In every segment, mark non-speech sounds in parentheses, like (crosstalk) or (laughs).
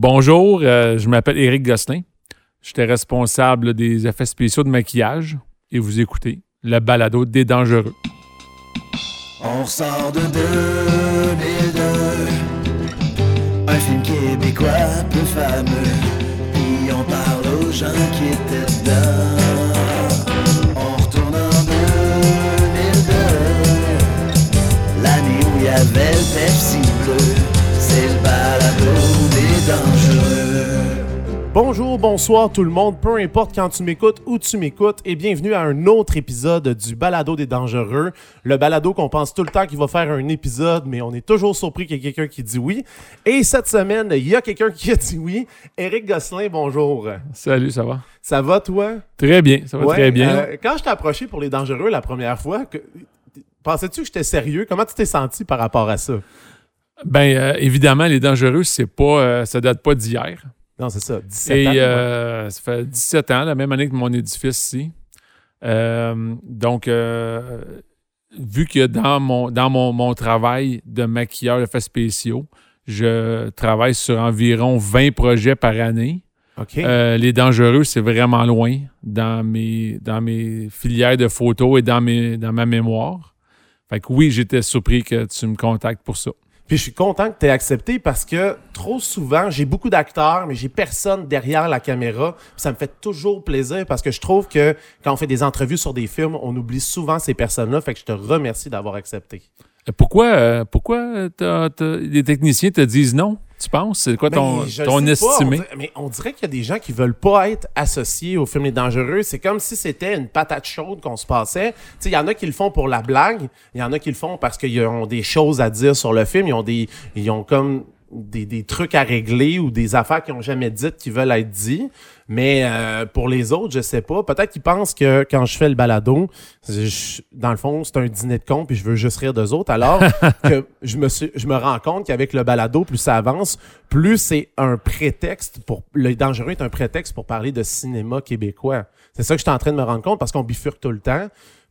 Bonjour, euh, je m'appelle Éric Gosselin. J'étais responsable des effets spéciaux de maquillage et vous écoutez le balado des dangereux. On sort de 2002 Un film québécois peu fameux. Puis on parle aux gens qui étaient dedans. On retourne en 2002 L'année où il y avait le Pepsi bleu. C'est le balado Bonjour, bonsoir tout le monde, peu importe quand tu m'écoutes, où tu m'écoutes, et bienvenue à un autre épisode du Balado des Dangereux. Le balado qu'on pense tout le temps qu'il va faire un épisode, mais on est toujours surpris qu'il y ait quelqu'un qui dit oui. Et cette semaine, il y a quelqu'un qui a dit oui. Éric Gosselin, bonjour. Salut, ça va? Ça va, toi? Très bien, ça va Ouais, très bien. euh, quand je t'ai approché pour les Dangereux la première fois, que- pensais-tu que j'étais sérieux? Comment tu t'es senti par rapport à ça? Ben, euh, évidemment, les dangereux, c'est pas, euh, ça date pas d'hier. Non, c'est ça, 17 Et ans. euh, ça fait 17 ans, la même année que mon édifice ici. Euh, donc, euh, vu que dans mon, dans mon, mon travail de maquilleur d'effets spéciaux, je travaille sur environ 20 projets par année. Euh, les dangereux, c'est vraiment loin dans mes, dans mes filières de photos et dans, mes, dans ma mémoire. Fait que oui, j'étais surpris que tu me contactes pour ça. Puis je suis content que tu aies accepté parce que trop souvent, j'ai beaucoup d'acteurs, mais j'ai personne derrière la caméra. Ça me fait toujours plaisir parce que je trouve que quand on fait des entrevues sur des films, on oublie souvent ces personnes-là. Fait que je te remercie d'avoir accepté. Euh, Pourquoi, euh, pourquoi t'as- t'as- les techniciens te disent non, tu penses? C'est quoi ton, Ben, pas, on estimé? dirait- mais on dirait qu'il y a des gens qui veulent pas être associés au film Les Dangereux. C'est comme si c'était une patate chaude qu'on se passait. Tu sais, il y en a qui le font pour la blague. Il y en a qui le font parce qu'ils ont des choses à dire sur le film. Ils ont des, ils ont comme des, des trucs à régler ou des affaires qu'ils ont jamais dites qui veulent être dites. Mais euh, pour les autres, je sais pas. Peut-être qu'ils pensent que quand je fais le balado, je- dans le fond, c'est un dîner de con puis je veux juste rire d'eux autres. Alors (laughs) que je me, suis, je me rends compte qu'avec le balado, plus ça avance, plus c'est un prétexte pour. Le dangereux est un prétexte pour parler de cinéma québécois. C'est ça que je suis en train de me rendre compte parce qu'on bifurque tout le temps.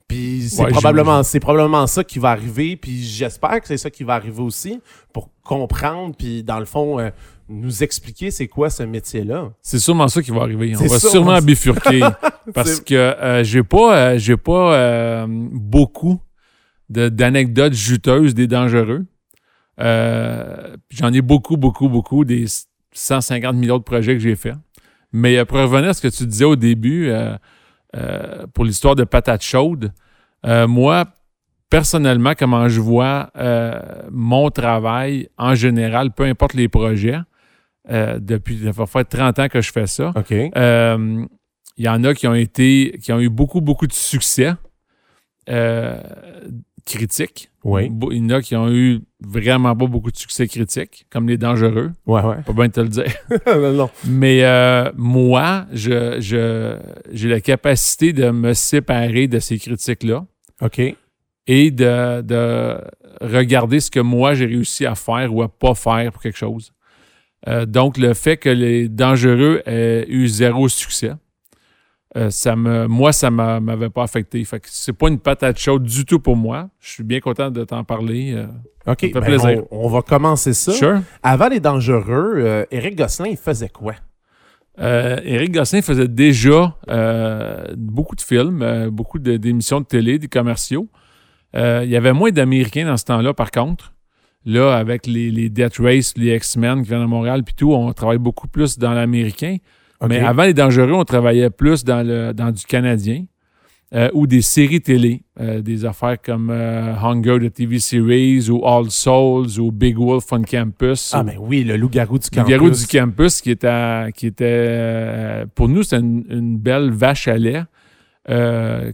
Puis c'est Ouais, probablement, c'est probablement ça qui va arriver. Puis j'espère que c'est ça qui va arriver aussi pour comprendre. Puis dans le fond, euh, nous expliquer c'est quoi ce métier-là. C'est sûrement ça qui va arriver. On va sûrement ça. bifurquer. (laughs) parce que euh, j'ai pas, euh, j'ai pas euh, beaucoup d'anecdotes juteuses des dangereux. Euh, J'en ai beaucoup, beaucoup, beaucoup des 150 millions de projets que j'ai faits. Mais pour revenir à ce que tu disais au début, pour l'histoire de patate chaude, euh, moi, personnellement, comment je vois euh, mon travail en général, peu importe les projets, euh, depuis, ça va faire 30 ans que je fais ça. OK. Euh, Il y en a qui ont été, qui ont eu beaucoup, beaucoup de succès euh, critique. Oui. Il y en a qui ont eu vraiment pas beaucoup de succès critique, comme les dangereux. Ouais, ouais. Pas bien te le dire. (laughs) non, non. Mais euh, moi, je, je- j'ai la capacité de me séparer de ces critiques-là OK. et de, de regarder ce que moi j'ai réussi à faire ou à pas faire pour quelque chose. Euh, donc, le fait que les dangereux aient eu zéro succès, euh, ça me, moi, ça m'a- m'avait pas affecté. Fait que c'est pas une patate chaude du tout pour moi. Je suis bien content de t'en parler. euh. OK. fait ben, plaisir. On, on va commencer ça. Sure. Avant les dangereux, Éric Gosselin, il faisait quoi? Éric Gosselin faisait déjà beaucoup de films, beaucoup d'émissions de télé, des commerciaux. Il y avait moins d'Américains dans ce temps-là, par contre. Là, avec les, les Death Race, les X-Men qui viennent à Montréal, puis tout, on travaille beaucoup plus dans l'américain. Mais avant les dangereux, on travaillait plus dans, le, dans du canadien euh, ou des séries télé, euh, des affaires comme euh, Hunger, the TV series, ou All Souls, ou Big Wolf on Campus. Ah, ou- ben oui, le loup-garou du le campus. garou du campus qui était, qui était pour nous, c'était une, une belle vache à lait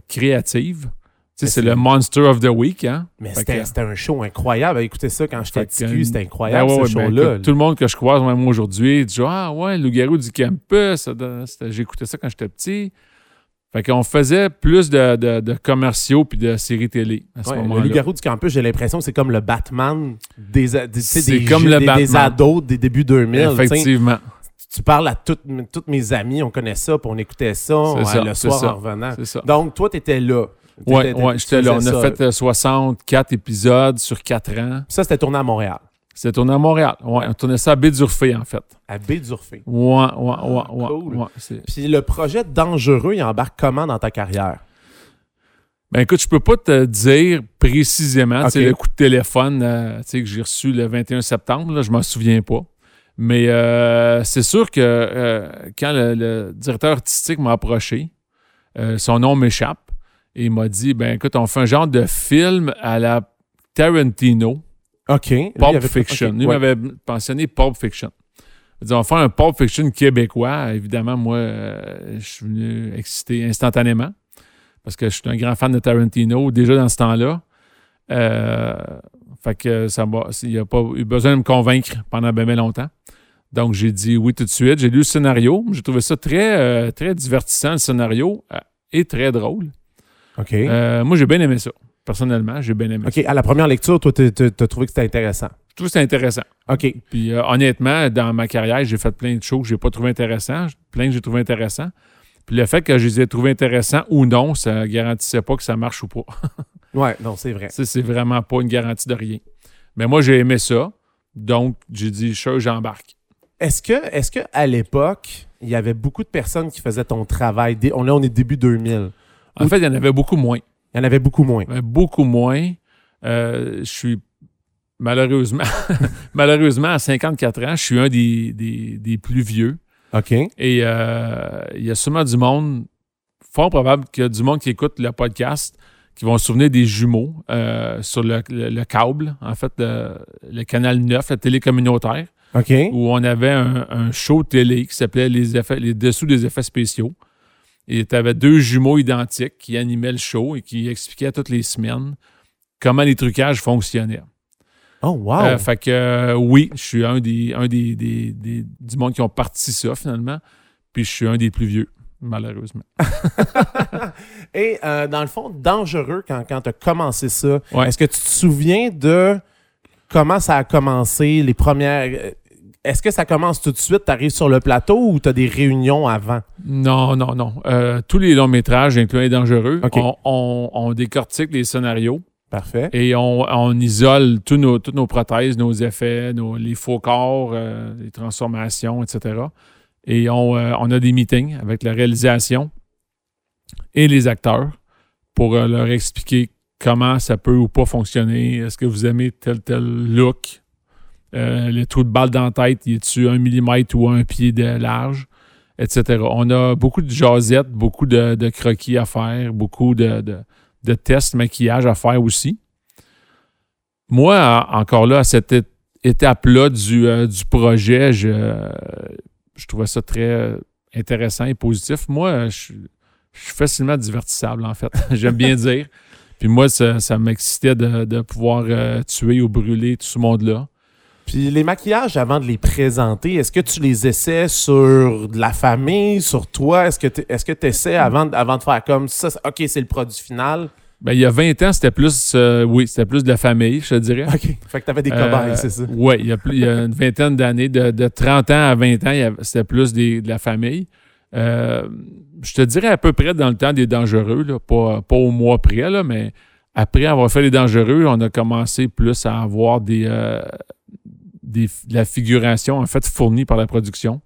créative. Tu sais, Mais c'est le Monster of the Week, hein? Mais c'était que- un show incroyable. Écoutez ça quand j'étais petit c'était incroyable Ah ouais, ce ouais, ben, show-là. tout le monde que je croise, même aujourd'hui, dit Ah ouais, le garou du campus, j'écoutais ça quand j'étais petit. Fait qu'on faisait plus de, de- de commerciaux puis de séries télé à ce Ouais, le moment-là. loup-garou du campus, j'ai l'impression que c'est comme le Batman des, des, des comme jeux- le des, des ados des débuts 2000. tu sais. Effectivement. Tu parles à toutes, toutes mes amis, on connaît ça, puis on écoutait ça C'est ouais, ça, le soir ça. en revenant. C'est ça. Donc, toi, tu étais là. Ouais, j'étais là. On a fait euh, 64 épisodes sur 4 ans. Ça, c'était tourné à Montréal. C'était tourné à Montréal. Ouais, on tournait ça à Baie-d'Urfé, en fait. À Baie-d'Urfé. Ouais, ouais, ouais, ouais. cool. ouais, c'est- Puis le projet Dangereux, il embarque comment dans ta carrière? Ben écoute, je peux pas te dire précisément, Ok. le coup de téléphone euh, que j'ai reçu le 21 septembre, là, je m'en souviens pas. Mais euh, c'est sûr que euh, quand le, le directeur artistique m'a approché, euh, son nom m'échappe, et il m'a dit, ben écoute, on fait un genre de film à la Tarantino, OK. Pulp Fiction. OK, Lui ouais. m'avait pensionné Pulp Fiction. Il dit, on va faire un Pulp Fiction québécois. Évidemment, moi, euh, je suis venu excité instantanément parce que je suis un grand fan de Tarantino déjà dans ce temps-là. Euh, fait que ça m'a, il n'a pas eu besoin de me convaincre pendant bien, bien longtemps. Donc, j'ai dit oui tout de suite. J'ai lu le scénario. J'ai trouvé ça très, euh, très divertissant, le scénario, et très drôle. OK. Euh, moi, j'ai bien aimé ça. Personnellement, j'ai bien aimé ça. OK. À la première lecture, toi, tu as trouvé que c'était intéressant. Je trouve que c'est intéressant. OK. Puis euh, honnêtement, dans ma carrière, j'ai fait plein de choses que j'ai pas trouvé intéressants, plein que j'ai trouvé intéressants. Puis le fait que je les ai trouvés intéressants ou non, ça garantissait pas que ça marche ou pas. (laughs) Ouais, non, c'est vrai. Ça, c'est vraiment pas une garantie de rien. Mais moi, j'ai aimé ça. Donc, j'ai dit, sûr, j'embarque. Est-ce que, est-ce que à l'époque, il y avait beaucoup de personnes qui faisaient ton travail? On, là, on est début 2000. En fait, il y en avait beaucoup moins. Il y en avait beaucoup moins. Avait beaucoup moins. Euh, je suis malheureusement, (laughs) malheureusement, à 54 ans, je suis un des, des- des plus vieux. OK. Et euh, il y a sûrement du monde, fort probable qu'il y a du monde qui écoute le podcast, qui vont se souvenir des jumeaux euh, sur le, le- le câble, en fait, le, le canal 9, la télé communautaire, OK. où on avait un, un show télé qui s'appelait les, effets, les dessous des effets spéciaux. Et tu avais deux jumeaux identiques qui animaient le show et qui expliquaient toutes les semaines comment les trucages fonctionnaient. Oh, wow. Euh, fait que euh, oui, je suis un des un des, des- des- du monde qui ont parti ça finalement. Puis je suis un des plus vieux, malheureusement. (laughs) Et euh, dans le fond, dangereux quand, quand tu as commencé ça. Ouais. Est-ce que tu te souviens de comment ça a commencé, les premières. Est-ce que ça commence tout de suite, tu arrives sur le plateau ou tu as des réunions avant? Non, non, non. Euh, tous les longs métrages, incluant les dangereux, on, on- on décortique les scénarios Parfait. et on, on isole tous nos, toutes nos prothèses, nos effets, nos- les faux corps, euh, les transformations, etc. Et on, euh, on a des meetings avec la réalisation et les acteurs pour leur expliquer comment ça peut ou pas fonctionner. Est-ce que vous aimez tel tel look? Euh, le trou de balle dans la tête, il est-tu un millimètre ou un pied de large? Etc. On a beaucoup de jasettes, beaucoup de, croquis à faire, beaucoup de, de- de tests maquillage à faire aussi. Moi, en- encore là, à cette étape-là du, euh, projet, je, trouvais ça très intéressant et positif. Moi, je, suis- facilement divertissable, en fait. (laughs) J'aime bien dire. Puis moi, ça, m'excitait de, de pouvoir euh, tuer ou brûler tout ce monde-là. Puis les maquillages, avant de les présenter, est-ce que tu les essaies sur de la famille, sur toi? Est-ce que tu est-ce que essaies avant, de- avant de faire comme ça? OK, c'est le produit final? Ben, il y a 20 ans, c'était plus, euh, oui, c'était plus de la famille, je te dirais. OK. Fait que tu avais des Euh, cobayes, c'est ça? Oui, il y, a plus- il y a une vingtaine d'années, de, de 30 ans à 20 ans, c'était plus des- de la famille. Euh, je te dirais à peu près dans le temps des dangereux, là, pas, pas au mois près, là, mais après avoir fait les dangereux, on a commencé plus à avoir des, euh, des- de la figuration en fait fournie par la production.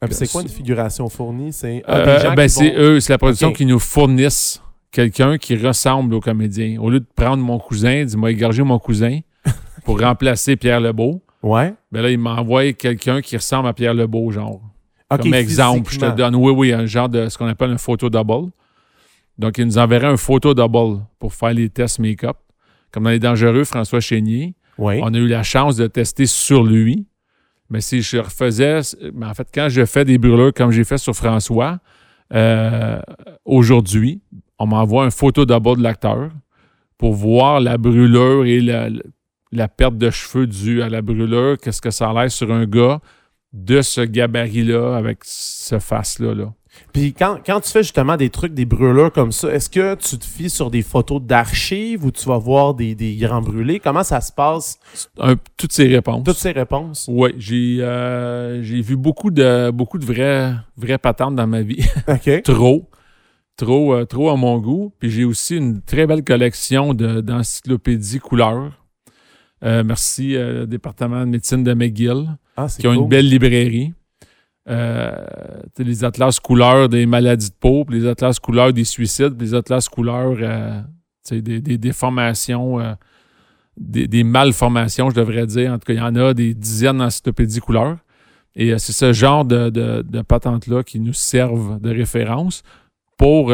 Ah, c'est quoi une figuration fournie? C'est ah, Euh, ben, c'est vont- eux, c'est la production qui nous fournissent quelqu'un qui ressemble au comédien. Au lieu de prendre mon cousin, dis-moi égorger mon cousin (laughs) pour remplacer Pierre Lebeau, Ouais. ben là, il m'envoie quelqu'un qui ressemble à Pierre Lebeau, genre. OK, Comme exemple, je te donne, oui, oui, un genre de ce qu'on appelle un photo double. Donc, il nous enverrait un photo double pour faire les tests make-up. Comme dans Les Dangereux, François Chénier, On a eu la chance de tester sur lui. Mais si je refaisais, mais en fait, quand je fais des brûlures comme j'ai fait sur François, euh, aujourd'hui, on m'envoie un photo double de l'acteur pour voir la brûlure et la, perte de cheveux due à la brûlure, qu'est-ce que ça a sur un gars de ce gabarit-là, avec ce face-là. Là. Puis quand, quand tu fais justement des trucs, des brûlures comme ça, est-ce que tu te fies sur des photos d'archives ou tu vas voir des, des grands brûlés? Comment ça se passe? Un- toutes ces réponses. Toutes ces réponses? Oui, j'ai euh, j'ai vu beaucoup de beaucoup de vraies, vraies patentes dans ma vie. (laughs) OK. trop. Trop, euh, trop à mon goût. Puis j'ai aussi une très belle collection de- d'encyclopédies couleurs. Euh, merci, euh, département de médecine de McGill, Ah, qui ont cool. une belle librairie. Euh, les atlas couleurs des maladies de peau, puis les atlas couleurs des suicides, puis les atlas couleurs euh, des, des déformations, euh, des, des malformations, je devrais dire. En tout cas, il y en a des dizaines d'encyclopédies couleurs. Et c'est ce genre de, de, de patentes-là qui nous servent de référence pour,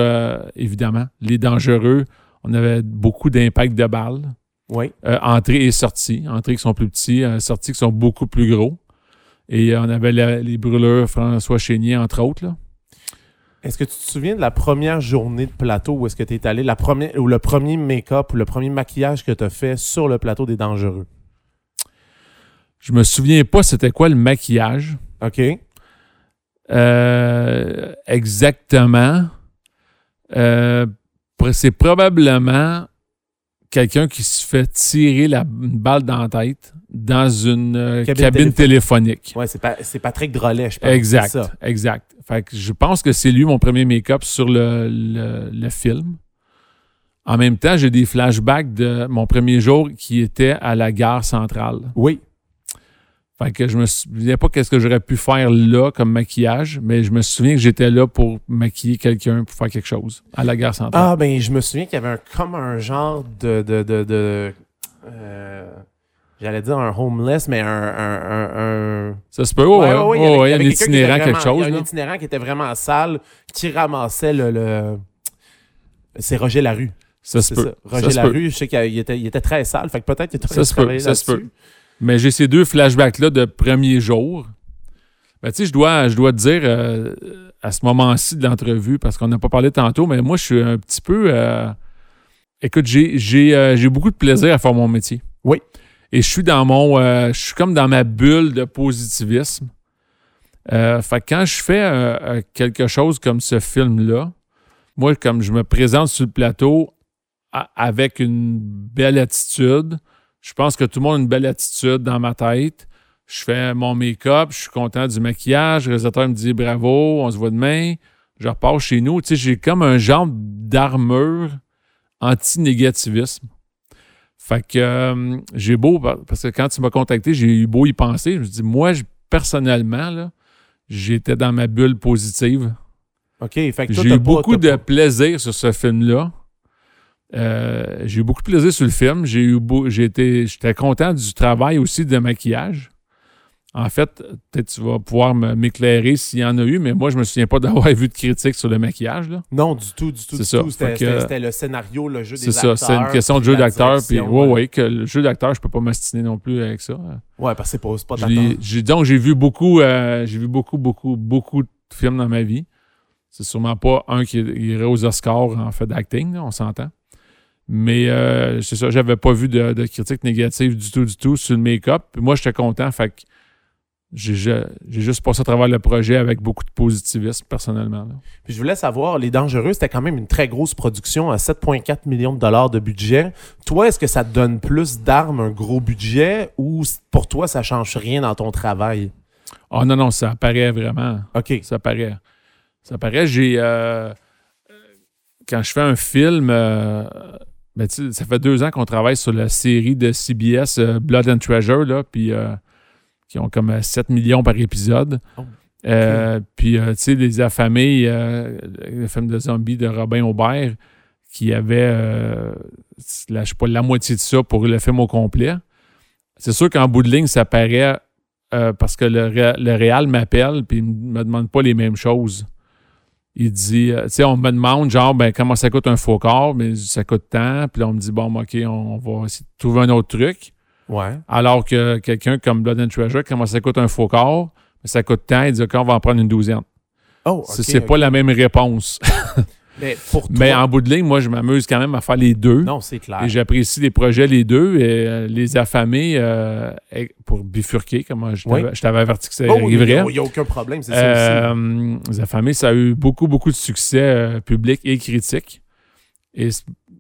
évidemment, les dangereux. On avait beaucoup d'impact de balles. Oui. Euh, entrée et sortie. Entrées qui sont plus petits, sorties qui sont beaucoup plus gros. Et on avait la- les brûleurs François Chénier, entre autres. Là. Est-ce que tu te souviens de la première journée de plateau où est-ce que tu es allé, la première, ou le premier make-up ou le premier maquillage que tu as fait sur le plateau des dangereux? Je me souviens pas c'était quoi le maquillage. OK. Euh, exactement. Euh, c'est probablement quelqu'un qui se fait tirer la une balle dans la tête dans une euh, Cabine cabine, téléphonique. Ouais, c'est, Pa- c'est Patrick Drolet, je pense. Exact, ça. exact. Fait que je pense que c'est lui mon premier make-up sur le, le- le film. En même temps, j'ai des flashbacks de mon premier jour qui était à la gare centrale. Oui. Fait que je me souviens pas qu'est-ce que j'aurais pu faire là comme maquillage, mais je me souviens que j'étais là pour maquiller quelqu'un pour faire quelque chose à la gare centrale. Ah, ben, je me souviens qu'il y avait un, comme un genre de. de, de, de- euh, J'allais dire un homeless, mais un. un, un, un- Ça se peut, ouais, ouais, ouais, il y ouais, il y un avait itinérant, quelque il chose. y a. Un itinérant qui était vraiment sale, qui ramassait le. le- C'est Roger Larue. Ça se peut. ça. Roger. Larue, je sais qu'il était, il était très sale. Fait que peut-être qu'il était Ça se peut, ça se peut. Mais j'ai ces deux flashbacks-là de premier jour. Ben, tu sais, je dois, je dois te dire, euh, à ce moment-ci de l'entrevue, parce qu'on n'a pas parlé tantôt, mais moi, je suis un petit peu. euh, Écoute, j'ai j'ai, euh, j'ai beaucoup de plaisir à faire mon métier. Oui. Et je suis dans mon. je suis comme dans ma bulle de positivisme. Fait que quand je fais quelque chose comme ce film-là, moi, comme je me présente sur le plateau avec une belle attitude, je pense que tout le monde a une belle attitude dans ma tête. Je fais mon make-up, je suis content du maquillage. Le réalisateur me dit bravo, on se voit demain. Je repars chez nous. Tu sais, j'ai comme un genre d'armure anti-négativisme. Fait que euh, j'ai beau, parce que quand tu m'as contacté, j'ai eu beau y penser. Je me dis, moi, je- personnellement, là, j'étais dans ma bulle positive. OK. Fait que toi, J'ai eu beaucoup de plaisir sur ce film-là. Euh, j'ai eu beaucoup de plaisir sur le film. J'ai eu j'étais content du travail aussi de maquillage. En fait, peut-être tu vas pouvoir m'éclairer s'il y en a eu, mais moi, je me souviens pas d'avoir (laughs) vu de critiques sur le maquillage. Là. Non, du tout, du tout, C'est du ça. tout. C'était, le scénario, le jeu des C'est ça, c'est une question de jeu d'acteur. Puis, ouais, ouais, que le jeu d'acteur, je peux pas m'astiner non plus avec ça. Ouais, parce que c'est pas, pas donc, j'ai vu beaucoup, euh, j'ai vu beaucoup, beaucoup, beaucoup de films dans ma vie. C'est sûrement pas un qui irait aux Oscars en fait d'acting, on s'entend. Mais euh, c'est ça, j'avais pas vu de, de critiques négatives du tout, du tout sur le make-up. Puis moi, j'étais content, fait que j'ai juste passé à travers le projet avec beaucoup de positivisme, personnellement. là. Puis je voulais savoir, Les Dangereux, c'était quand même une très grosse production à 7,4 millions de dollars de budget. Toi, est-ce que ça te donne plus d'armes, un gros budget, ou pour toi, ça change rien dans ton travail? Ah non, non, ça apparaît vraiment. OK. Ça paraît. Ça paraît. J'ai. euh, quand je fais un film, euh, tu sais, ça fait deux ans qu'on travaille sur la série de CBS euh, Blood and Treasure, là, puis euh, qui ont comme euh, 7 millions par épisode. Oh, Euh, Puis, euh, tu sais, Les Affamés, euh, le film de zombies de Robin Aubert, qui avait, euh, la, je sais pas, la moitié de ça pour le film au complet. C'est sûr qu'en bout de ligne, ça paraît euh, parce que le, le Réal m'appelle puis il me demande pas les mêmes choses. Il dit, euh, tu sais, on me demande, genre, ben, comment ça coûte un faux corps? Ben, je dis, ça coûte tant. Puis là, on me dit, bon, ben, OK, on va essayer de trouver un autre truc. Ouais. Alors que quelqu'un comme Blood and Treasure, comment ça coûte un faux corps? Ben, ça coûte tant. Il dit, OK, on va en prendre une douzaine. Oh, C'est- ok, c'est pas la même réponse. (laughs) Mais pour toi... Mais en bout de ligne, moi, je m'amuse quand même à faire les deux. Non, c'est clair. Et j'apprécie les projets, les deux. Et euh, les affamés, euh, pour bifurquer, comme je t'avais Oui. je t'avais averti que ça Oh, il arriverait. n'y a, aucun problème, c'est ça aussi. Euh, les affamés, ça a eu beaucoup, beaucoup de succès euh, public et critique. Et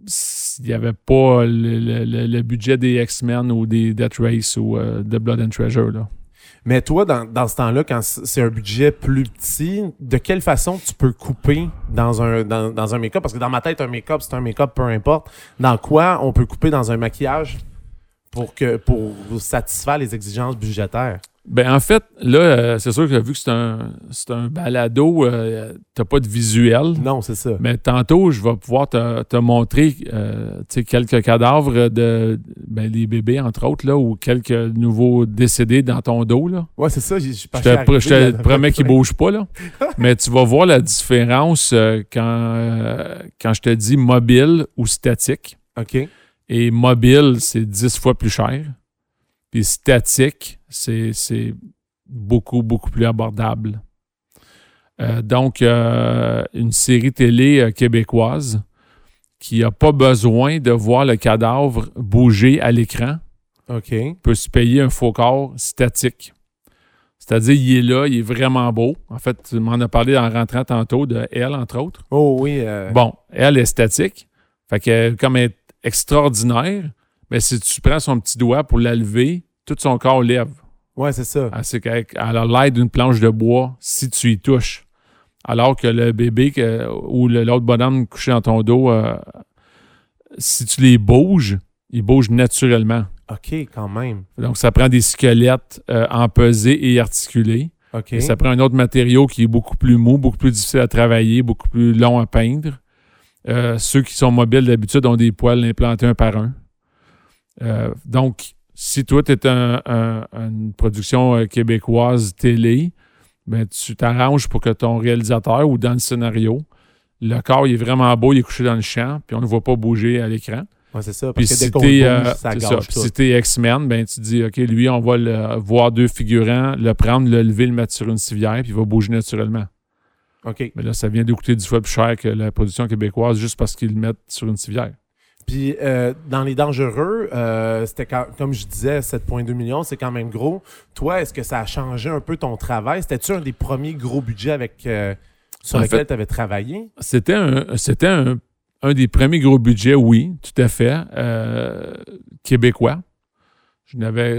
s'il n'y avait pas le, le- budget des X-Men ou des Death Race ou de Blood and Treasure, là. Mais toi, dans, dans ce temps-là, quand c'est un budget plus petit, de quelle façon tu peux couper dans un, dans, dans un make-up? Parce que dans ma tête, un make-up, c'est un make-up, peu importe. Dans quoi on peut couper dans un maquillage pour, que, pour satisfaire les exigences budgétaires? Ben, en fait, là, euh, c'est sûr que vu que c'est un, c'est un balado, euh, t'as pas de visuel. Non, c'est ça. Mais tantôt, je vais pouvoir te, te montrer euh, quelques cadavres de ben, des bébés, entre autres, là, ou quelques nouveaux décédés dans ton dos. Là. Ouais, c'est ça. Je te, je te promets qu'ils ne bougent pas. Là. (laughs) Mais tu vas voir la différence euh, quand, quand je te dis mobile ou statique. OK. Et mobile, c'est 10 fois plus cher. Puis statique, c'est c'est beaucoup, beaucoup plus abordable. Euh, donc, euh, une série télé euh, québécoise qui n'a pas besoin de voir le cadavre bouger à l'écran OK. peut se payer un faux corps statique. C'est-à-dire, il est là, il est vraiment beau. En fait, tu m'en as parlé en rentrant tantôt de elle, entre autres. Oh oui. euh, Bon, elle est statique. Fait que comme elle est extraordinaire, mais si tu prends son petit doigt pour la lever, tout son corps lève. Ouais, c'est ça. Ah, C'est qu'elle elle a l'aide d'une planche de bois si tu y touches. Alors que le bébé que- ou l'autre bonhomme couché dans ton dos, euh, si tu les bouges, ils bougent naturellement. OK, quand même. Donc, ça prend des squelettes euh, empesés et articulés. OK. Et ça prend un autre matériau qui est beaucoup plus mou, beaucoup plus difficile à travailler, beaucoup plus long à peindre. Euh, ceux qui sont mobiles d'habitude ont des poils implantés un par un. Euh, donc, si toi, tu es un- un- une production euh, québécoise télé, ben, tu t'arranges pour que ton réalisateur ou dans le scénario, le corps il est vraiment beau, il est couché dans le champ, puis on ne le voit pas bouger à l'écran. Ouais, c'est ça. Puis que si t'es euh, si X-Men, ben tu dis OK, lui, on va le voir deux figurants, le prendre, le lever, le mettre sur une civière, puis il va bouger naturellement. OK. Mais là, ça vient de coûter dix fois plus cher que la production québécoise juste parce qu'ils le mettent sur une civière. Puis euh, dans les dangereux, euh, c'était quand- comme je disais, 7,2 millions, c'est quand même gros. Toi, est-ce que ça a changé un peu ton travail? C'était-tu un des premiers gros budgets avec, euh, sur En lequel tu avais travaillé? C'était un, c'était un, un des premiers gros budgets, oui, tout à fait, euh, québécois.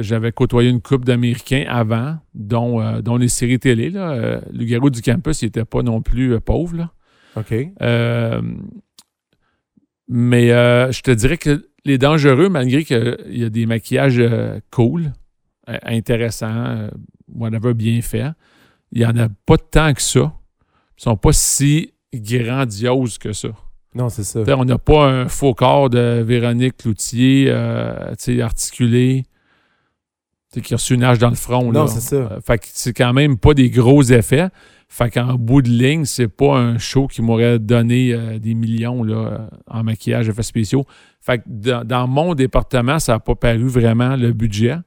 J'avais côtoyé une coupe d'Américains avant, dont, dont les séries télé. Là. Le garou du campus, il n'était pas non plus pauvre. Là. OK. Mais euh, je te dirais que les dangereux, malgré qu'il y a des maquillages euh, cool, euh, intéressants, whatever, bien faits, il n'y en a pas tant que ça. Ils sont pas si grandioses que ça. Non, c'est ça. T'sais, on n'a pas un faux corps de Véronique Cloutier, euh, articulé, qui a reçu une hache dans le front. Non, c'est ça. Fait que c'est quand même pas des gros effets. Fait qu'en bout de ligne, c'est pas un show qui m'aurait donné euh, des millions là, euh, en maquillage, effets spéciaux. Fait que dans, dans mon département, ça n'a pas paru vraiment le budget.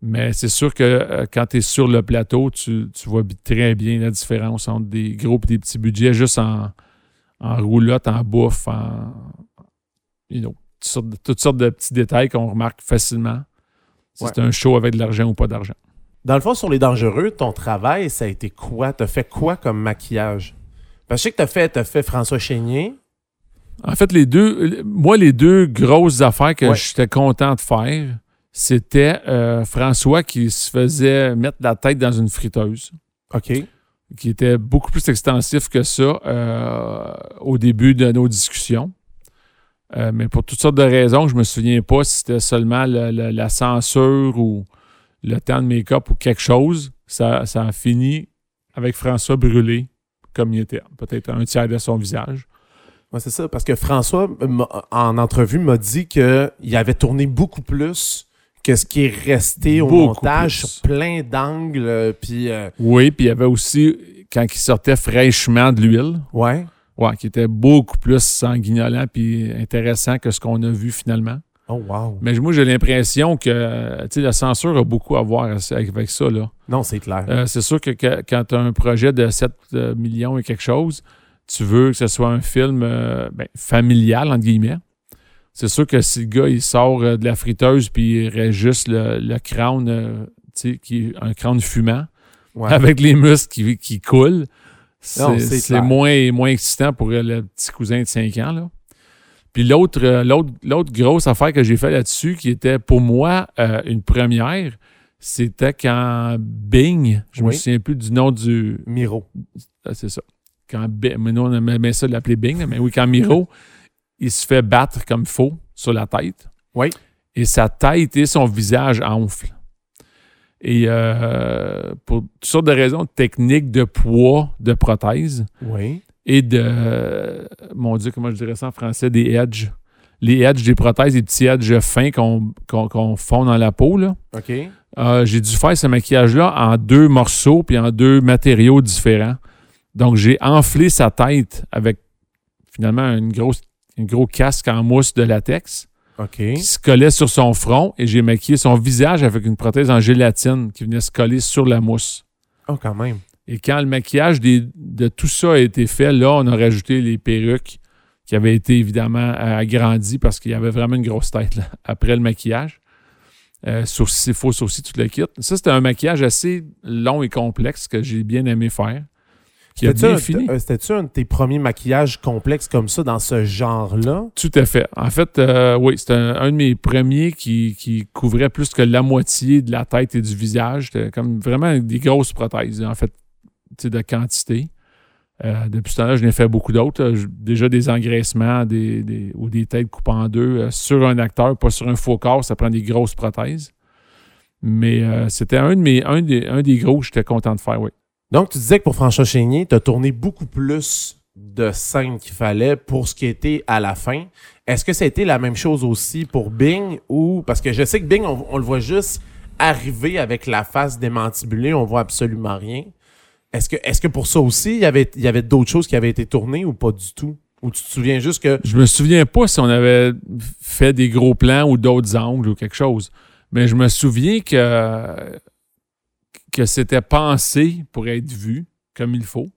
Mais c'est sûr que euh, quand tu es sur le plateau, tu, tu vois très bien la différence entre des gros et des petits budgets, juste en, en roulotte, en bouffe, en you know, toutes, sortes de, toutes sortes de petits détails qu'on remarque facilement. Si Ouais. c'est un show avec de l'argent ou pas d'argent. Dans le fond, sur les dangereux, ton travail, ça a été quoi? T'as fait quoi comme maquillage? Parce que je sais que t'as fait, fait François Chénier. En fait, les deux, moi, les deux grosses affaires que Ouais. j'étais content de faire, c'était euh, François qui se faisait mettre la tête dans une friteuse, OK. qui était beaucoup plus extensif que ça euh, au début de nos discussions. Euh, mais pour toutes sortes de raisons, je me souviens pas si c'était seulement le- le- la censure ou le temps de make-up ou quelque chose. Ça, ça a fini avec François brûlé comme il était, peut-être un tiers de son visage. Ouais, c'est ça. Parce que François, en entrevue, m'a dit qu'il avait tourné beaucoup plus que ce qui est resté au Beaucoup montage plus. sur plein d'angles. euh, Puis, euh, Oui, puis il y avait aussi, quand il sortait fraîchement de l'huile, ouais. ouais, qui était beaucoup plus sanguinolent puis intéressant que ce qu'on a vu finalement. Oh, wow. Mais moi, j'ai l'impression que sais, la censure a beaucoup à voir avec ça. Là. Non, c'est clair. Euh, c'est sûr que, que- quand tu as un projet de 7 euh, millions et quelque chose, tu veux que ce soit un film euh, ben, familial, entre guillemets. C'est sûr que si le gars il sort euh, de la friteuse puis il reste juste le, le crâne, euh, qui, un crâne fumant, Ouais. (laughs) avec les muscles qui, qui coulent, c'est moins, moins excitant pour euh, le petit cousin de 5 ans. Là. Puis l'autre, euh, l'autre, l'autre grosse affaire que j'ai fait là-dessus, qui était pour moi euh, une première, c'était quand Bing, je me Oui. souviens plus du nom du. Miro. ah, c'est ça. Quand Bi- mais nous, on aimait ça de l'appeler Bing, mais oui, quand Miro, (laughs) il se fait battre comme faux sur la tête. Oui. et sa tête et son visage enflent. Et euh, pour toutes sortes de raisons techniques de poids de prothèse Oui. Et de, mon Dieu, comment je dirais ça en français, des edges. Les edges des prothèses, des petits edges fins qu'on fond dans la peau. Là. OK. Euh, j'ai dû faire ce maquillage-là en deux morceaux puis en deux matériaux différents. Donc, j'ai enflé sa tête avec finalement une grosse, un gros casque en mousse de latex OK. qui se collait sur son front et j'ai maquillé son visage avec une prothèse en gélatine qui venait se coller sur la mousse. Oh, quand même. Et quand le maquillage des- de tout ça a été fait, là, on a rajouté les perruques qui avaient été évidemment euh, agrandies parce qu'il y avait vraiment une grosse tête là, (laughs) après le maquillage. Euh, sourcils, faux sourcils, tout le kit. Ça, c'était un maquillage assez long et complexe que j'ai bien aimé faire. C'était-tu un- euh, C'était-tu un de tes premiers maquillages complexes comme ça dans ce genre-là? Tout à fait. En fait, euh, oui, c'était un, un de mes premiers qui, qui couvrait plus que la moitié de la tête et du visage. C'était comme vraiment des grosses prothèses, en fait, de quantité. Euh, depuis ce temps-là, je n'ai fait beaucoup d'autres. Je- Déjà des engraissements des, ou des têtes coupées en deux euh, sur un acteur, pas sur un faux corps. Ça prend des grosses prothèses. Mais euh, c'était un, de mes, un, des, un des gros que j'étais content de faire, oui. Donc, tu disais que pour François Chénier, tu as tourné beaucoup plus de scènes qu'il fallait pour ce qui était à la fin. Est-ce que ça a été la même chose aussi pour Bing ou parce que je sais que Bing, on, on le voit juste arriver avec la face démantibulée, on voit absolument rien. Est-ce que, est-ce que pour ça aussi, il y avait, y avait d'autres choses qui avaient été tournées ou pas du tout? Ou tu te souviens juste que. Je me souviens pas si on avait fait des gros plans ou d'autres angles ou quelque chose. Mais je me souviens que, que c'était pensé pour être vu comme il faut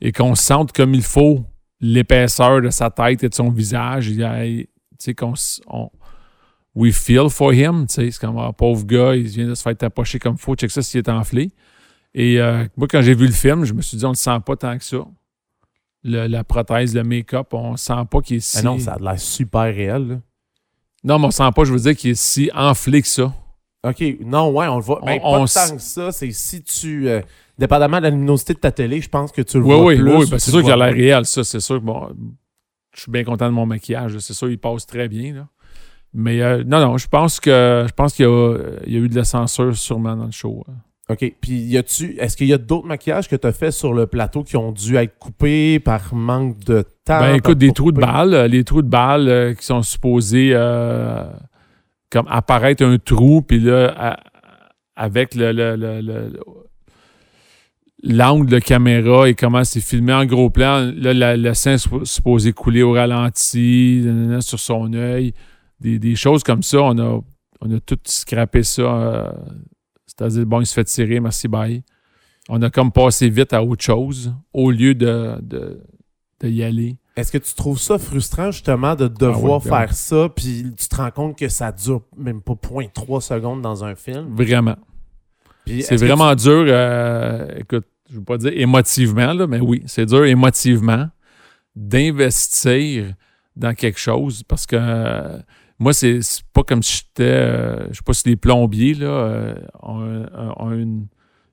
et qu'on sente comme il faut l'épaisseur de sa tête et de son visage. Tu sais, qu'on. on- we feel for him. Tu sais, c'est comme un pauvre gars, il vient de se faire tapocher comme il faut. Check ça s'il est enflé. Et euh, moi, quand j'ai vu le film, je me suis dit, on le sent pas tant que ça. Le- la prothèse, le make-up, on sent pas qu'il est si. Ah non, ça a l'air super réel. là. Non, mais on sent pas, je veux dire, qu'il est si enflé que ça. OK. Non, ouais, on le voit. On- Ben, pas on tant que ça. C'est si tu. euh, dépendamment de la luminosité de ta télé, je pense que tu le Oui, vois oui, plus. oui. ou tu c'est sûr qu'il a l'air réel, ça. C'est sûr que bon, je suis bien content de mon maquillage. C'est sûr, il passe très bien. Là. Mais euh, non, non, je pense que je pense qu'il y, a, il y a eu de la censure sûrement dans le show. hein. OK. Puis, y a-tu, est-ce qu'il y a d'autres maquillages que tu as fait sur le plateau qui ont dû être coupés par manque de temps? Ben écoute, des trous de balles, euh, les trous de balles euh, qui sont supposés euh, comme apparaître un trou, puis là, à- avec le, le- le- le- le- l'angle de caméra et comment c'est filmé en gros plan, là, la- le sein est suppo- supposé couler au ralenti, sur son œil, des, des choses comme ça, on a, on a tout scrappé ça. euh, c'est-à-dire, bon, il se fait tirer, merci, bye. On a comme passé vite à autre chose au lieu de, de, de y aller. Est-ce que tu trouves ça frustrant, justement, de devoir Ah oui, faire ça, puis tu te rends compte que ça dure même pas 0.3 secondes dans un film? Vraiment. C'est vraiment dur. euh, écoute, je ne veux pas dire émotivement, là, mais oui, c'est dur émotivement d'investir dans quelque chose parce que euh, moi, c'est pas comme si j'étais, euh, je sais pas si les plombiers là, euh, ont, un- ont une,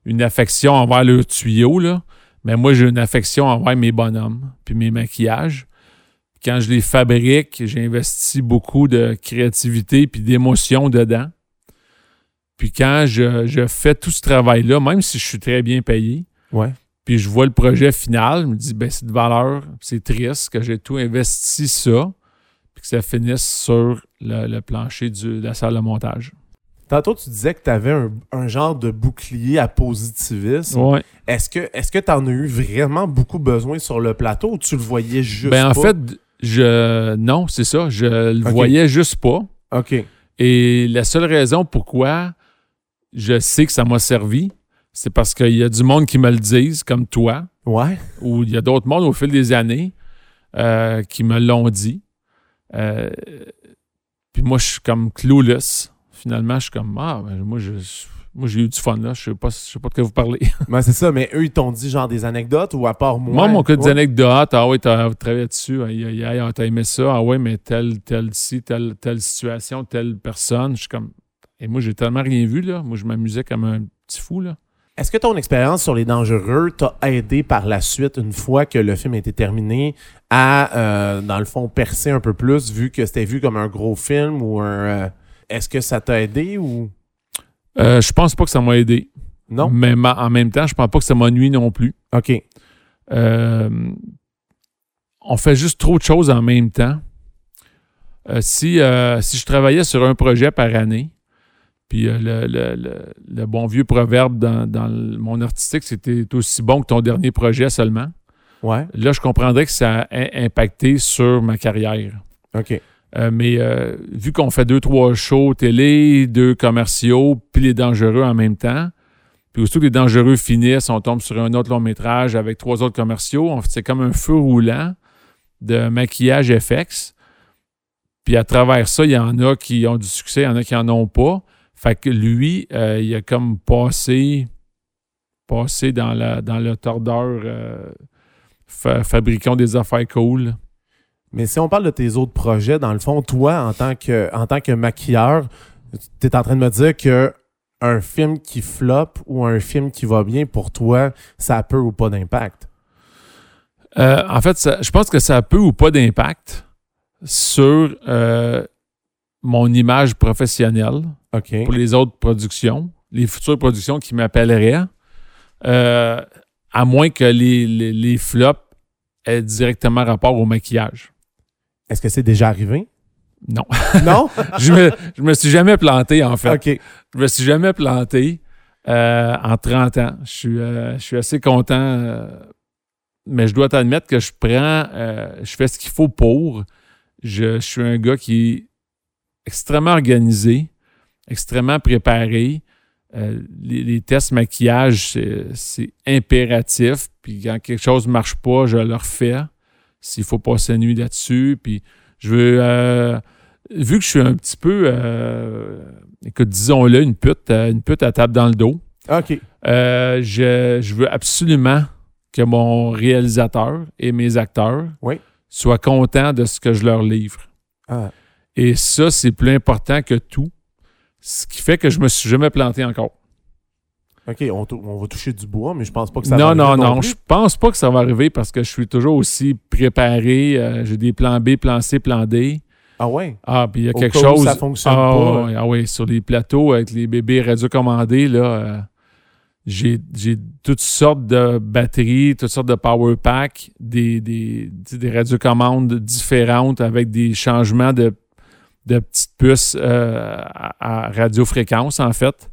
une affection envers leurs tuyaux, là, mais moi, j'ai une affection envers mes bonhommes puis mes maquillages. Quand je les fabrique, j'ai investi beaucoup de créativité puis d'émotion dedans. Puis quand je, je fais tout ce travail-là, même si je suis très bien payé, Ouais. puis je vois le projet final, je me dis, ben, c'est de valeur, c'est triste que j'ai tout investi ça, puis que ça finisse sur le, le plancher du- de la salle de montage. Tantôt, tu disais que tu avais un, un genre de bouclier à positivisme. Ouais. Est-ce que est-ce que tu en as eu vraiment beaucoup besoin sur le plateau ou tu le voyais juste Ben, en fait, je. Non, c'est ça. Je le voyais juste pas. OK. Et la seule raison pourquoi je sais que ça m'a servi, c'est parce qu'il y a du monde qui me le disent, comme toi, Ouais. ou il y a d'autres mondes au fil des années euh, qui me l'ont dit. Euh, puis moi, je suis comme clueless. Finalement, je suis comme, ah, ben, moi, je, moi, j'ai eu du fun, là. Je sais pas, je sais pas de quoi vous parlez. (laughs) Ben, c'est ça, mais eux, ils t'ont dit genre des anecdotes ou à part moi? Moi, mon cas des anecdotes, ah oui, t'as travaillé dessus, aïe, aïe, aïe, ah, t'as aimé ça, ah oui, mais telle, telle ci, telle, telle situation, telle personne. Je suis comme, et moi, j'ai tellement rien vu, là. Moi, je m'amusais comme un petit fou, là. Est-ce que ton expérience sur les dangereux t'a aidé par la suite, une fois que le film a été terminé, à, euh, dans le fond, percer un peu plus, vu que c'était vu comme un gros film ou un... euh, est-ce que ça t'a aidé ou? Euh, je pense pas que ça m'a aidé. non? Mais ma- en même temps, je pense pas que ça m'a nuit non plus. OK. On fait juste trop de choses en même temps. Si, euh, si je travaillais sur un projet par année, puis euh, le, le- le- le bon vieux proverbe dans, dans monde artistique, c'était aussi bon que ton dernier projet seulement. Ouais. Là, je comprendrais que ça a im- impacté sur ma carrière. OK. Euh, mais euh, vu qu'on fait deux, trois shows télé, deux commerciaux, puis les dangereux en même temps, puis aussitôt que les dangereux finissent, on tombe sur un autre long métrage avec trois autres commerciaux. C'est comme un feu roulant de maquillage FX. Puis à travers ça, il y en a qui ont du succès, il y en a qui en ont pas. Fait que lui, euh, il a comme passé, passé dans, la, dans le tordeur euh, fa- fabriquons des affaires cool. Mais si on parle de tes autres projets, dans le fond, toi, en tant que, en tant que maquilleur, tu es en train de me dire que un film qui floppe ou un film qui va bien, pour toi, ça a peu ou pas d'impact? Euh, en fait, ça- je pense que ça a peu ou pas d'impact sur euh, mon image professionnelle pour les autres productions, les futures productions qui m'appelleraient, euh, à moins que les, les, les flops aient directement rapport au maquillage. Est-ce que c'est déjà arrivé? Non. non? (laughs) je, me, je me suis jamais planté, en fait. OK. Je me suis jamais planté euh, en 30 ans. Je suis, euh, je suis assez content, mais je dois t'admettre que je prends, je fais ce qu'il faut pour. Je, je suis un gars qui extrêmement organisé, extrêmement préparé. Euh, les, les tests maquillage, c'est- impératif. Puis quand quelque chose ne marche pas, je le refais. S'il faut passer la nuit là-dessus. Puis je veux. euh, vu que je suis un petit peu. euh, écoute, disons-le, une pute, une pute à table dans le dos. OK. Je, je veux absolument que mon réalisateur et mes acteurs Oui. soient contents de ce que je leur livre. Ah. Et ça, c'est plus important que tout. Ce qui fait que je me suis jamais planté encore. OK, on, on va toucher du bois, mais je pense pas que ça Non, va non, arriver non. plus. Je pense pas que ça va arriver parce que je suis toujours aussi préparé. euh, J'ai des plans B, plan C, plan D. Ah ouais? Ah, puis il y a Au quelque cas où chose. ça fonctionne ah, pas. ouais, ah oui, sur les plateaux avec les bébés radiocommandés, là, euh, j'ai toutes sortes de batteries, toutes sortes de power packs, des, des, sais, des radiocommandes différentes avec des changements de, de petites puces euh, à, à radiofréquence, en fait.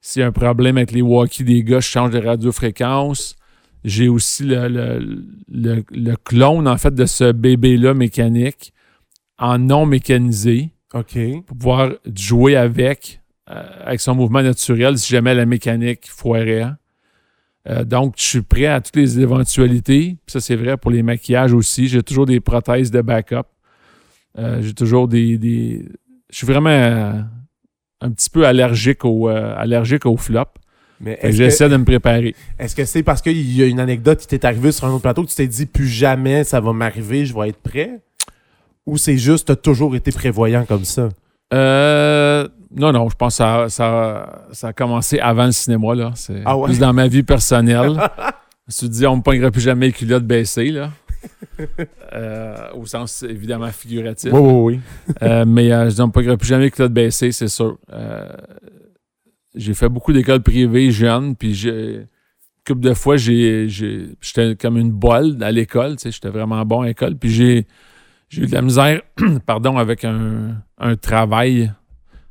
S'il y a un problème avec les walkies des gars, je change de radiofréquence. J'ai aussi le, le, le- le clone, en fait, de ce bébé-là mécanique en non mécanisé OK. pour pouvoir jouer avec, euh, avec son mouvement naturel si jamais la mécanique foirait. Euh, donc, je suis prêt à toutes les éventualités. Puis ça, c'est vrai pour les maquillages aussi. J'ai toujours des prothèses de backup. Euh, J'ai toujours des, des- Je suis vraiment euh, un petit peu allergique au, euh, allergique au flop. Mais J'essaie de me préparer. est-ce que c'est parce qu'il y a une anecdote qui t'est arrivée sur un autre plateau que tu t'es dit plus jamais ça va m'arriver, je vais être prêt? Ou c'est juste t'as toujours été prévoyant comme ça? Euh, non, non, je pense que ça, ça, ça a commencé avant le cinéma. Là. C'est Ah ouais? plus dans ma vie personnelle. (laughs) je me suis dit, on me pognera plus jamais les culottes baissées. Là. Euh, au sens évidemment figuratif. oui, oui. Euh, mais euh, je pognera plus jamais culottes baissées, c'est sûr. J'ai fait beaucoup d'écoles privées jeunes, puis j'ai. une couple de fois, j'ai, j'ai- j'étais comme une bolle à l'école, tu sais, j'étais vraiment bon à l'école, puis j'ai, j'ai eu de la misère, (clears throat) pardon, avec un, un travail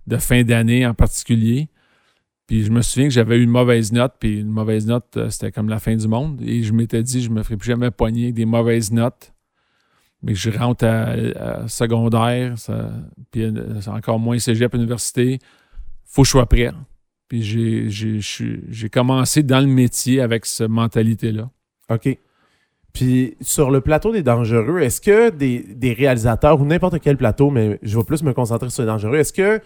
de fin d'année en particulier. Puis je me souviens que j'avais eu une mauvaise note, puis une mauvaise note, euh, c'était comme la fin du monde. Et je m'étais dit, je me ferai plus jamais pogner avec des mauvaises notes. Mais je rentre à, secondaire, ça- puis euh, encore moins cégep, université. Faut que je sois prêt. Puis j'ai commencé dans le métier avec cette mentalité-là. OK. Puis sur le plateau des dangereux, est-ce que des, des réalisateurs ou n'importe quel plateau, mais je vais plus me concentrer sur les dangereux, est-ce que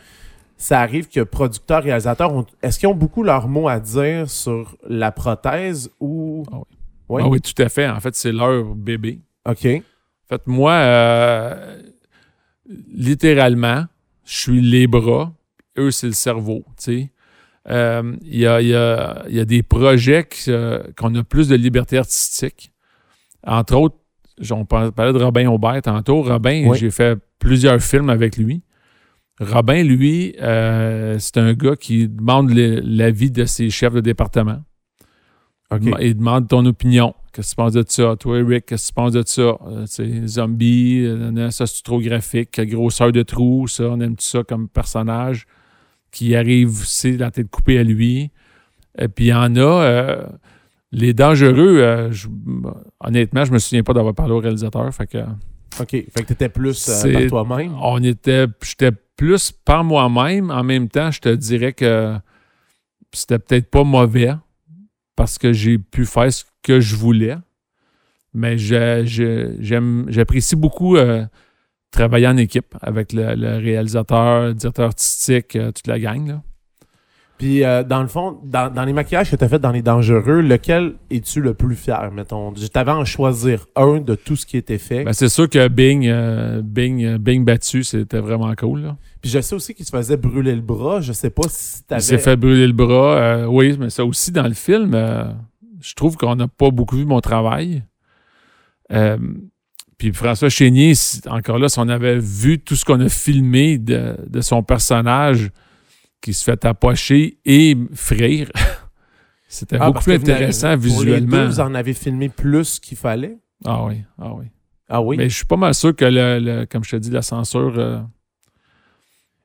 ça arrive que producteurs, réalisateurs, ont- est-ce qu'ils ont beaucoup leur mot à dire sur la prothèse ou? Ah oui. Oui. Ah oui, tout à fait. En fait, c'est leur bébé. OK. En fait, moi, euh, littéralement, je suis les bras, eux, c'est le cerveau, tu sais. Euh, Il y, a, y a- y a des projets euh, qu'on a plus de liberté artistique. Entre autres, on parlait de Robin Aubert tantôt. Robin, Oui. j'ai fait plusieurs films avec lui. Robin, lui, euh, c'est un gars qui demande l'avis de ses chefs de département. Il demande ton opinion. Qu'est-ce que tu penses de ça? Toi, Eric, qu'est-ce que tu penses de ça? Euh, zombie, euh, ça c'est trop graphique, quelle grosseur de trou, ça, on aime ça comme personnage qui arrive, c'est la tête coupée à lui. Et puis il y en a, euh, les dangereux, euh, je- honnêtement, je me souviens pas d'avoir parlé au réalisateur. Fait que OK. Fait que t'étais plus par toi-même. on était, j'étais plus par moi-même. En même temps, je te dirais que c'était peut-être pas mauvais parce que j'ai pu faire ce que je voulais. Mais j'apprécie beaucoup euh, travailler en équipe avec le, réalisateur, le directeur artistique, euh, toute la gang. Puis, euh, dans le fond, dans, dans les maquillages que tu as fait dans Les Dangereux, lequel es-tu le plus fier, mettons? Je t'avais à en choisir un de tout ce qui était fait. Ben, c'est sûr que Bing, euh, Bing, euh, Bing battu, c'était vraiment cool. là. Puis je sais aussi qu'il se faisait brûler le bras. Je sais pas si Il t'avais... s'est fait brûler le bras. euh, oui, mais ça aussi dans le film, je trouve qu'on n'a pas beaucoup vu mon travail. Puis François Chénier, encore là, si on avait vu tout ce qu'on a filmé de, de son personnage qui se fait tapocher et frire, (laughs) c'était Ah, beaucoup plus intéressant Pour les deux, visuellement. vous en avez filmé plus qu'il fallait? Ah oui, ah oui. Ah oui? Mais je suis pas mal sûr que, le, le- comme je te dis, la censure... euh,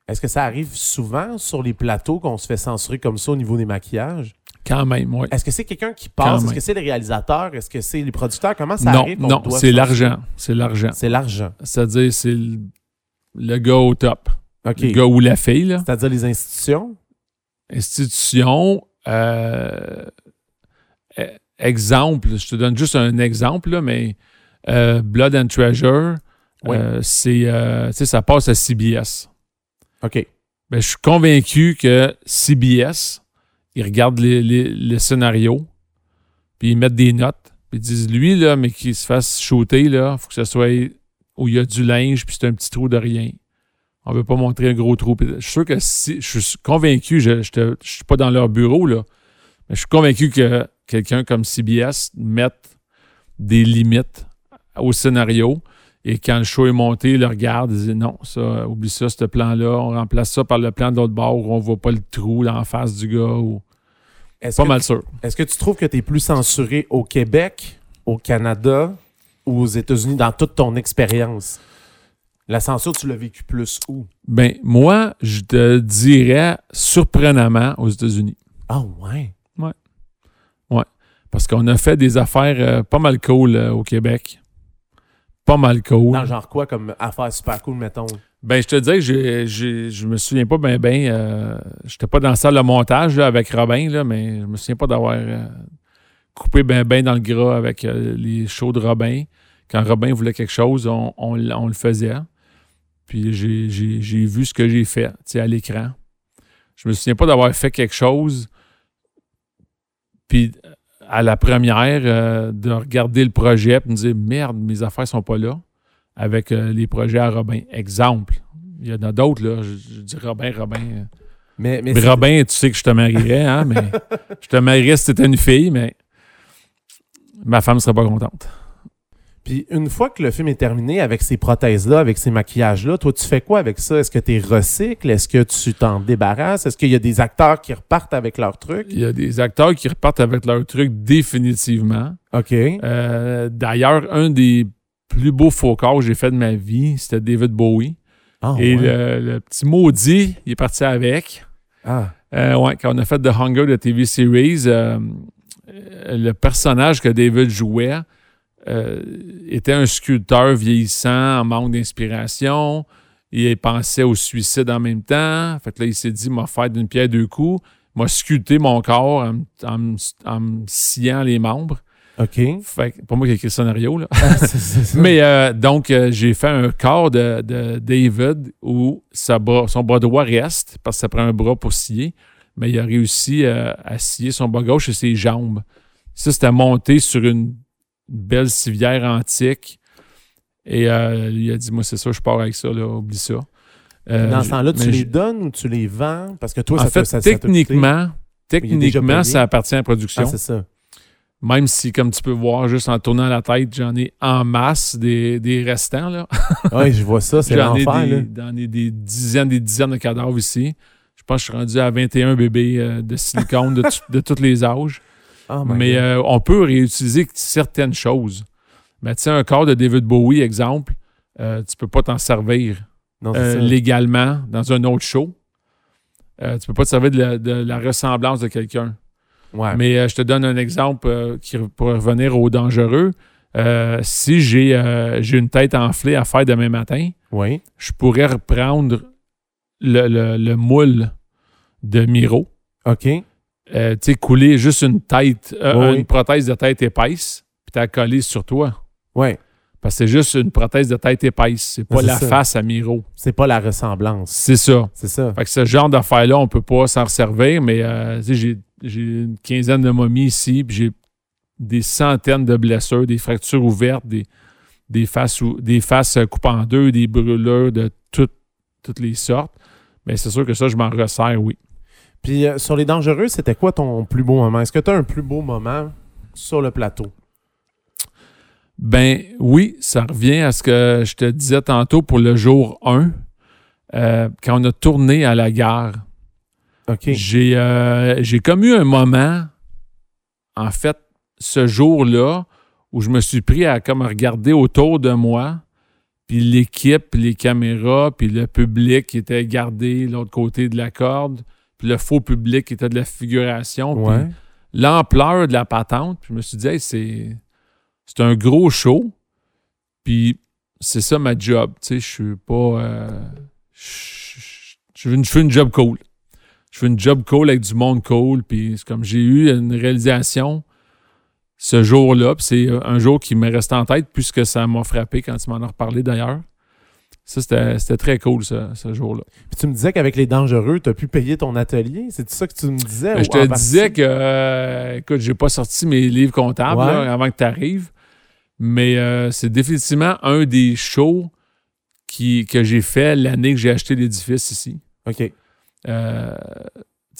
Est-ce que ça arrive souvent sur les plateaux qu'on se fait censurer comme ça au niveau des maquillages? quand même, oui. Est-ce que c'est quelqu'un qui passe? Est-ce que c'est les réalisateurs? Est-ce que c'est les producteurs? Comment ça Non, arrive? non, c'est l'argent. C'est l'argent. C'est l'argent. C'est-à-dire, c'est le, le gars au top. Le gars ou la fille, là. C'est-à-dire les institutions? Institution, euh, e- exemple, je te donne juste un exemple, là, mais euh, Blood and Treasure, Oui. euh, c'est, euh, ça passe à CBS. OK. Ben, je suis convaincu que CBS, ils regardent les, les- les scénarios, puis ils mettent des notes, puis ils disent, lui, là, mais qu'il se fasse shooter, là, faut que ce soit où il y a du linge, puis c'est un petit trou de rien. On veut pas montrer un gros trou. Je suis sûr que si, je suis convaincu, je ne suis pas dans leur bureau, là, mais je suis convaincu que quelqu'un comme CBS mette des limites au scénario. Et quand le show est monté, le regarde, il dit non, ça, oublie ça, ce plan-là, on remplace ça par le plan de l'autre bord où on voit pas le trou la face du gars. Ou... Est-ce Pas mal sûr. est-ce que tu trouves que tu es plus censuré au Québec, au Canada ou aux États-Unis dans toute ton expérience? La censure, tu l'as vécu plus où? Ben, moi, je te dirais surprenamment aux États-Unis. Ah ouais? Parce qu'on a fait des affaires euh, pas mal cool euh, au Québec. Pas mal cool. Dans genre quoi comme affaire super cool, mettons? Ben, je te disais que je me souviens pas bien, ben, euh, j'étais pas dans la salle de montage là, avec Robin, là, mais je me souviens pas d'avoir euh, coupé ben, ben dans le gras avec les shows de Robin. Quand Robin voulait quelque chose, on, on on le faisait. Puis j'ai- vu ce que j'ai fait, tu sais, à l'écran. Je me souviens pas d'avoir fait quelque chose. Puis à la première, euh, de regarder le projet et me dire merde, mes affaires sont pas là avec euh, les projets à Robin. Exemple. Il y en a d'autres, là. Je, je dis Robin, Robin. euh. Mais, mais Mais c'est- Robin, tu sais que je te marierais, hein, mais (laughs) je te marierais si c'était une fille, mais ma femme serait pas contente. Puis une fois que le film est terminé avec ces prothèses-là, avec ces maquillages-là, toi, tu fais quoi avec ça? Est-ce que tu recycles? Est-ce que tu t'en débarrasses? Est-ce qu'il y a des acteurs qui repartent avec leurs trucs? Il y a des acteurs qui repartent avec leur truc définitivement. OK. Euh, D'ailleurs, un des plus beaux faux corps que j'ai fait de ma vie, c'était David Bowie. Ah, Et ouais. le, le petit maudit, il est parti avec. Ah. Euh, ouais, quand on a fait The Hunger, de TV series, euh, le personnage que David jouait euh, était un sculpteur vieillissant, en manque d'inspiration. Il pensait au suicide en même temps. Fait que là, il s'est dit, m'a fait d'une pierre deux coups, m'a sculpté mon corps en, en me sciant les membres. OK. Fait que, pas moi qui ai écrit le scénario, là. Ah, c'est- c'est ça. (laughs) Mais euh, donc, euh, j'ai fait un corps de, de David où sa bras- son bras droit reste, parce que ça prend un bras pour scier, mais il a réussi à scier son bras gauche et ses jambes. Ça, c'était monté sur une belle civière antique. Et euh, il a dit, moi, c'est ça, je pars avec ça, là, oublie ça. Euh, Dans ce temps-là, tu les j'ai- donne ou tu les vends? Parce que toi, En ça fait, te- ça- ça techniquement, déjà techniquement, ça appartient à la production. Ah, c'est ça. Même si, comme tu peux voir, juste en tournant la tête, j'en ai en masse des, des restants. Là. (laughs) Oui, je vois ça, c'est l'enfer. j'en ai des dizaines des dizaines de cadavres ici. Je pense que je suis rendu à 21 bébés euh, de silicone de, de tous les âges. Oh Mais euh, on peut réutiliser certaines choses. Mais tu sais, un corps de David Bowie, exemple, euh, tu peux pas t'en servir Non, euh, légalement dans un autre show. Euh, tu peux pas te servir de la, de la ressemblance de quelqu'un. Ouais. Mais je te donne un exemple qui pourrait revenir au dangereux. Si j'ai j'ai une tête enflée à faire demain matin, Oui. je pourrais reprendre le, le- le moule de Miro, OK. Euh, tu sais, couler juste une tête, euh, Oui, une oui. prothèse de tête épaisse, puis t'as collé sur toi. Ouais. Parce que c'est juste une prothèse de tête épaisse, c'est pas la ça. face à Miro. C'est pas la ressemblance. C'est ça. C'est ça. Fait que ce genre d'affaires-là, on peut pas s'en servir, mais euh, j'ai, j'ai une quinzaine de momies ici, puis j'ai des centaines de blessures, des fractures ouvertes, des, des faces, ou- des faces coupées en deux, des brûlures de toutes, toutes les sortes. Mais c'est sûr que ça, je m'en resserre, oui. Puis euh, sur les dangereux, c'était quoi ton plus beau moment? Est-ce que tu as un plus beau moment sur le plateau? Ben oui, ça revient à ce que je te disais tantôt pour le jour 1, euh, quand on a tourné à la gare. OK. J'ai euh, j'ai comme eu un moment, en fait, ce jour-là, où je me suis pris à comme regarder autour de moi, puis l'équipe, les caméras, puis le public qui était gardé de l'autre côté de la corde, le faux public qui était de la figuration, puis Ouais. l'ampleur de la patente. Puis je me suis dit, Hey, c'est c'est un gros show, puis c'est ça ma job. Tu sais, je suis pas. euh, je- je je fais une- je fais une job cool. Je fais une job cool avec du monde cool, puis c'est comme j'ai eu une réalisation ce jour-là, puis c'est un jour qui me reste en tête puisque ça m'a frappé quand tu m'en as reparlé d'ailleurs. Ça, c'était très cool, ce, ce jour-là. Puis tu me disais qu'avec les dangereux, tu as pu payer ton atelier. C'est ça que tu me disais? Ou je te disais que, euh, écoute, j'ai pas sorti mes livres comptables Ouais. là, avant que tu arrives, mais euh, c'est définitivement un des shows qui, que j'ai fait l'année que j'ai acheté l'édifice ici. OK. Euh,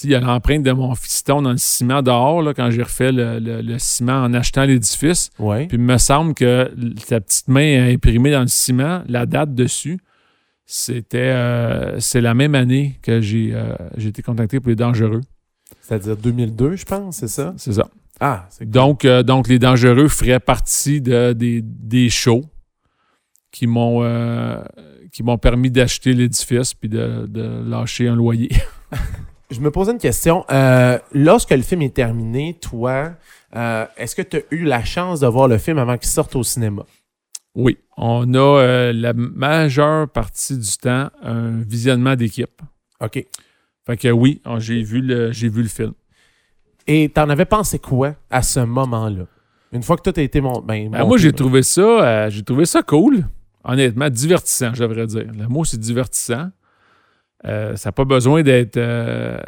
il y a l'empreinte de mon fiston dans le ciment dehors là, quand j'ai refait le, le- le ciment en achetant l'édifice. Ouais. Puis il me semble que ta petite main imprimée dans le ciment, la date dessus, c'était euh, c'est la même année que j'ai euh, j'ai été contacté pour les dangereux. C'est-à-dire 2002, je pense, c'est ça? C'est ça. Ah, c'est cool. Donc, euh, donc, les dangereux feraient partie de- des, des shows qui m'ont euh, qui m'ont permis d'acheter l'édifice puis de, de lâcher un loyer. (laughs) Je me posais une question. Euh, lorsque le film est terminé, toi, euh, est-ce que tu as eu la chance de voir le film avant qu'il sorte au cinéma? oui, on a euh, la majeure partie du temps un visionnement d'équipe. OK. Fait que oui, j'ai vu le j'ai vu le film. Et t'en avais pensé quoi à ce moment-là? Une fois que tout a été mon... ben, Ben, monté, moi, j'ai ben, trouvé ça j'ai trouvé ça cool. Honnêtement, divertissant, je devrais dire. Le mot, c'est divertissant. Euh, ça n'a pas besoin d'être euh,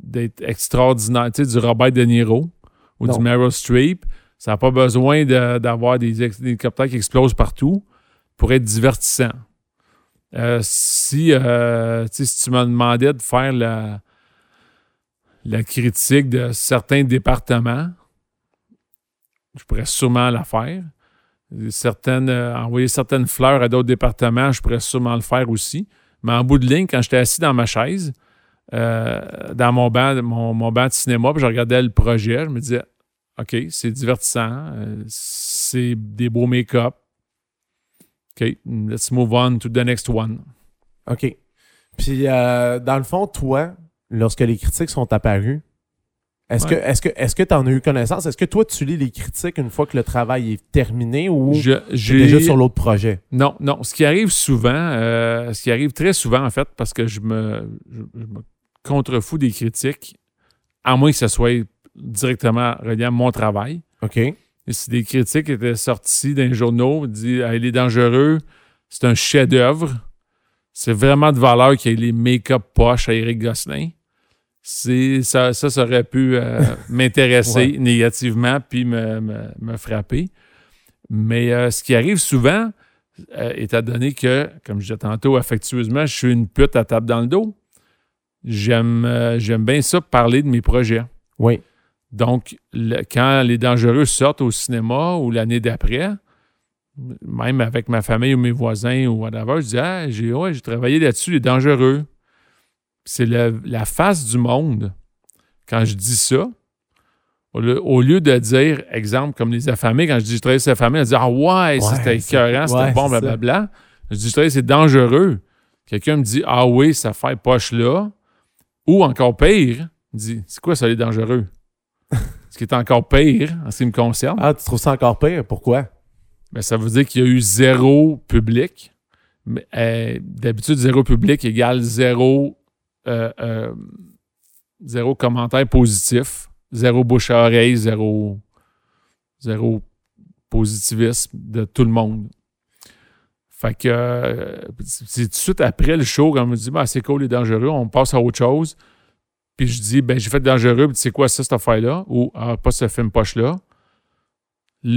d'être extraordinaire, tu sais, du Robert De Niro ou Non. du Meryl Streep. Ça n'a pas besoin de- d'avoir des, des hélicoptères qui explosent partout pour être divertissant. Euh, si, tu sais, si tu me demandais de faire la, la critique de certains départements, je pourrais sûrement la faire. Certaines, envoyer certaines fleurs à d'autres départements, je pourrais sûrement le faire aussi. Mais en bout de ligne, quand j'étais assis dans ma chaise, euh, dans mon banc, mon, mon banc de cinéma, puis je regardais le projet, je me disais, OK, c'est divertissant, euh, c'est des beaux make-up. OK, let's move on to the next one. OK. Puis, euh, dans le fond, toi, lorsque les critiques sont apparues, est-ce Ouais. que est-ce que est-ce que tu en as eu connaissance? Est-ce que toi, tu lis les critiques une fois que le travail est terminé ou Je- tu j'ai déjà sur l'autre projet? Non, non. Ce qui arrive souvent, euh, ce qui arrive très souvent, en fait, parce que je me, je, je me contrefous des critiques, à moins que ce soit directement relié à mon travail. OK. Et si des critiques étaient sorties d'un journaux, dit Ah, il est dangereux, c'est un chef-d'œuvre, c'est vraiment de valeur qu'il y ait les make-up poches à Eric Gosselin. Ça, ça, ça aurait pu euh, (laughs) m'intéresser Ouais. négativement puis me, me- me frapper. Mais euh, ce qui arrive souvent, euh, étant donné que, comme je disais tantôt, affectueusement, je suis une pute à table dans le dos, j'aime, j'aime bien ça parler de mes projets. Oui. Donc, le- quand Les Dangereux sortent au cinéma ou l'année d'après, même avec ma famille ou mes voisins ou whatever, je dis Ah, j'ai ouais, j'ai travaillé là-dessus, Les Dangereux. C'est la face du monde. Quand je dis ça, au lieu, de dire, exemple, comme les affamés, quand je dis je travaille sur les affamés, on dit Ah ouais, c'était écœurant, c'était ouais, bon, blablabla. Je dis je travaille, c'est dangereux. Quelqu'un me dit Ah oui, ça fait poche là. Ou encore pire, il dit C'est quoi ça, les dangereux? (laughs) Ce qui est encore pire en ce qui me concerne, Ah, tu trouves ça encore pire? Pourquoi? ben, ça veut dire qu'il y a eu zéro public. Mais, euh, D'habitude, zéro public égale zéro, euh, euh, zéro commentaire positif, zéro bouche à oreille, zéro, zéro positivisme de tout le monde. Fait que euh, c'est tout de suite après le show, quand on me dit bah, c'est cool, les dangereux, on passe à autre chose. Puis je dis ben j'ai fait dangereux, puis c'est quoi ça, cette affaire-là? Ou ah, pas ce film poche-là.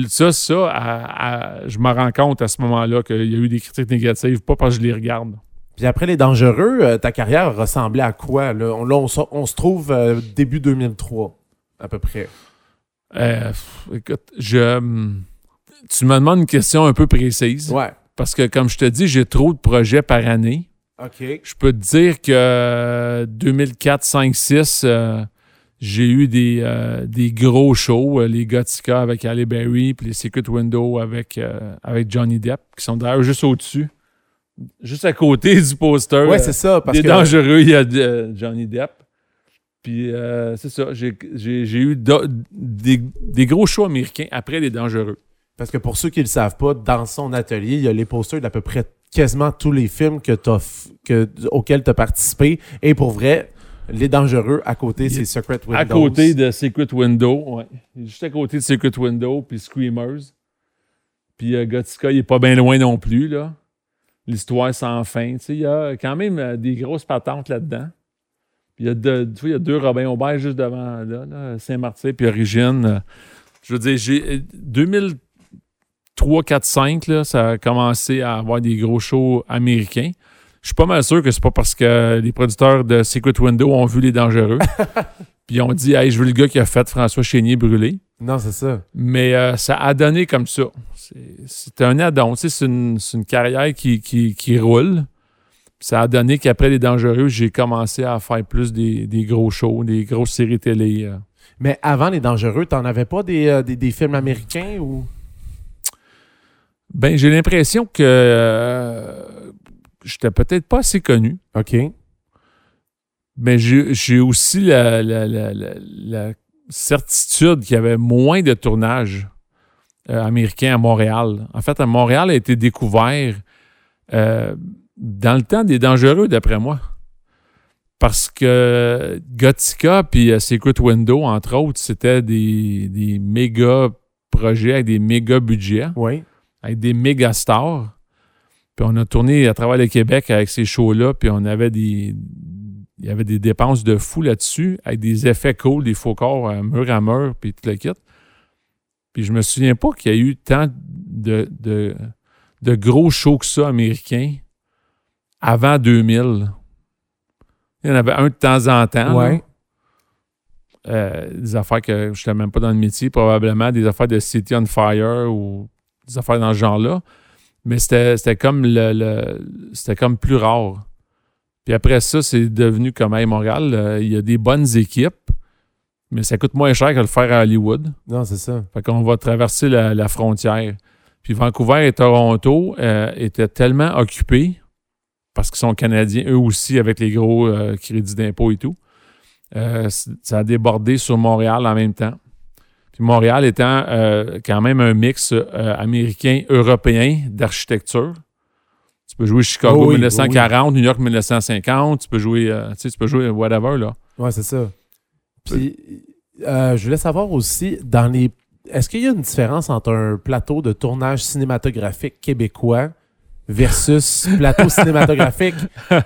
Ça, ça, je me rends compte à ce moment-là qu'il y a eu des critiques négatives, pas parce que je les regarde. Puis après les dangereux, euh, ta carrière ressemblait à quoi? Là, on, là, on, se- on se trouve euh, début 2003, à peu près. Euh, écoute, je, hum, tu me demandes une question un peu précise. Ouais. Parce que, comme je te dis, j'ai trop de projets par année. OK. Je peux te dire que euh, 2004, 5, 6, euh, j'ai eu des, des gros shows, les Gothica avec Halle Berry, puis les Secret Window avec, avec Johnny Depp, qui sont d'ailleurs juste au-dessus, juste à côté du poster. Ouais, euh, c'est ça. Parce des que, dangereux, il y a euh, Johnny Depp. Puis euh, c'est ça, j'ai eu des, des gros shows américains après les dangereux. parce que pour ceux qui ne le savent pas, dans son atelier, il y a les posters d'à peu près quasiment tous les films que que, auxquels tu as participé. Et pour vrai, les dangereux, à côté, c'est Secret Windows. À côté de Secret Window, ouais. Juste à côté de Secret Window, puis Screamers. Puis euh, Gothica, il est pas bien loin non plus, là. L'histoire sans fin. Il y a quand même euh, des grosses patentes là-dedans. Il y, a deux- tu vois, il y a deux Robin Aubert juste devant, là, là, Saint-Martin, puis Origine. Je veux dire, j'ai... euh, 2003, 4, 5, là, ça a commencé à avoir des gros shows américains. Je suis pas mal sûr que c'est pas parce que les producteurs de Secret Window ont vu Les Dangereux. (laughs) Puis ils ont dit, hey, je veux le gars qui a fait François Chénier brûlé. Non, c'est ça. Mais euh, ça a donné comme ça. C'est- un addon. Tu sais, C'est une, carrière qui, qui, qui roule. Ça a donné qu'après Les Dangereux, j'ai commencé à faire plus des, des gros shows, des grosses séries télé. euh. Mais avant les dangereux, t'en avais pas des, euh, des, des films américains ou? Ben, j'ai l'impression que j'étais peut-être pas assez connu. OK. Mais j'ai j'ai aussi la, la- la- la- la certitude qu'il y avait moins de tournages euh, américains à Montréal. En fait, à Montréal a été découvert euh, dans le temps des dangereux, d'après moi. Parce que Gothica puis euh, Secret Window, entre autres, c'était des, des méga projets avec des méga budgets Oui. avec des méga stars. Puis on a tourné à travers le Québec avec ces shows-là, puis on avait des. Il y avait des dépenses de fou là-dessus, avec des effets cool, des faux corps euh, mur à mur, puis tout le kit. Puis je me souviens pas qu'il y a eu tant de, de, de gros shows que ça américains avant 2000. Il y en avait un de temps en temps. Ouais. Euh, des affaires que je n'étais même pas dans le métier, probablement des affaires de City on Fire ou des affaires dans ce genre-là. Mais c'était c'était comme le, le- c'était comme plus rare. Puis après ça, c'est devenu comme hey, Montréal, euh, il y a des bonnes équipes, mais ça coûte moins cher que le faire à Hollywood. Non, c'est ça. Fait qu'on va traverser la, la frontière. Puis Vancouver et Toronto euh, étaient tellement occupés, parce qu'ils sont canadiens, eux aussi, avec les gros euh, crédits d'impôt et tout. Ça a débordé sur Montréal en même temps. Puis Montréal étant quand même un mix américain-européen d'architecture. Tu peux jouer Chicago Oh oui, 1940, New York 1950, tu peux jouer, euh, tu peux jouer whatever, là. Ouais, c'est ça. Puis, euh, je voulais savoir aussi, dans les. Est-ce qu'il y a une différence entre un plateau de tournage cinématographique québécois versus (laughs) plateau cinématographique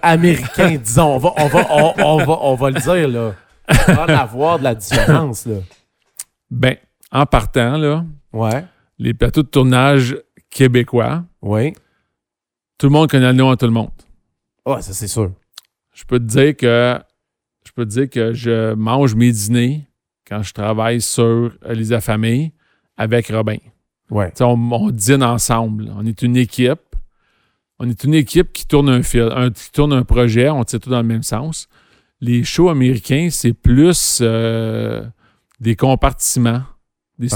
américain, disons? On va, on va, on, on va, on va le dire, là. Il va en avoir de la différence, là. Ben, en partant, là, Ouais. les plateaux de tournage québécois, Oui. Tout le monde connaît le nom à tout le monde. Ouais, ça, c'est sûr. Je peux te dire que je peux te dire que je mange mes dîners quand je travaille sur Les Affamés avec Robin. Ouais. On, on dîne ensemble. On est une équipe. On est une équipe qui tourne un, fil, un- qui tourne un projet. On tire tout dans le même sens. Les shows américains, c'est plus euh, des compartiments, des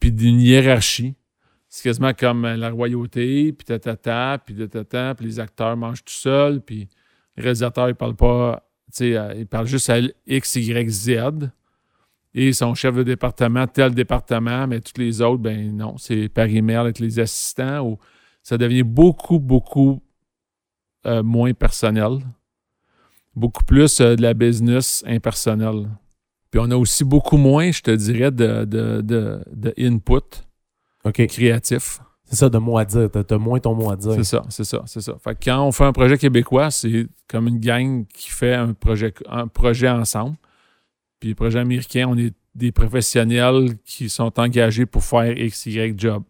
puis d'une hiérarchie. C'est quasiment comme euh, la royauté, puis tatata, puis tatata, puis les acteurs mangent tout seuls, puis les réalisateurs, ils parlent pas, tu sais, euh, ils parlent juste à X, Y, Z. Et son chef de département, tel département, mais tous les autres, ben non, c'est Paris-Mer avec les assistants, ça devient beaucoup, beaucoup euh, moins personnel. Beaucoup plus de la business impersonnelle. Puis on a aussi beaucoup moins, je te dirais, de, de, de, de input Créatif. C'est ça, de mot à dire. T'as moins ton mot à dire. C'est ça, c'est ça, c'est ça. Fait que quand on fait un projet québécois, c'est comme une gang qui fait un projet, un projet ensemble. Puis le projet américain, on est des professionnels qui sont engagés pour faire X, Y job.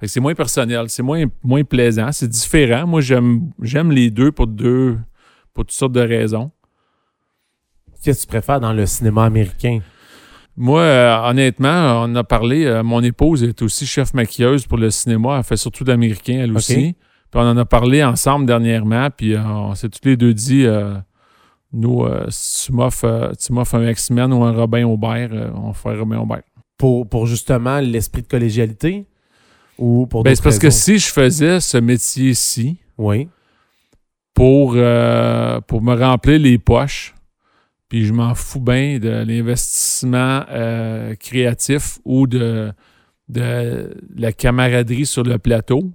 Fait que c'est moins personnel, c'est moins, moins plaisant, c'est différent. Moi, j'aime, j'aime les deux pour deux, pour toutes sortes de raisons. Qu'est-ce que tu préfères dans le cinéma américain? Moi, euh, honnêtement, on a parlé. euh, mon épouse est aussi chef maquilleuse pour le cinéma. Elle fait surtout d'américain, elle aussi. Puis on en a parlé ensemble dernièrement. Puis euh, on s'est tous les deux dit nous, si tu m'offres tu m'offres un X-Men ou un Robin Aubert, on ferait Robin Aubert. Pour, pour justement l'esprit de collégialité? Ou pour Ben, c'est parce que si je faisais ce métier-ci Oui. pour, pour me remplir les poches, puis je m'en fous bien de l'investissement euh, créatif ou de, la camaraderie sur le plateau,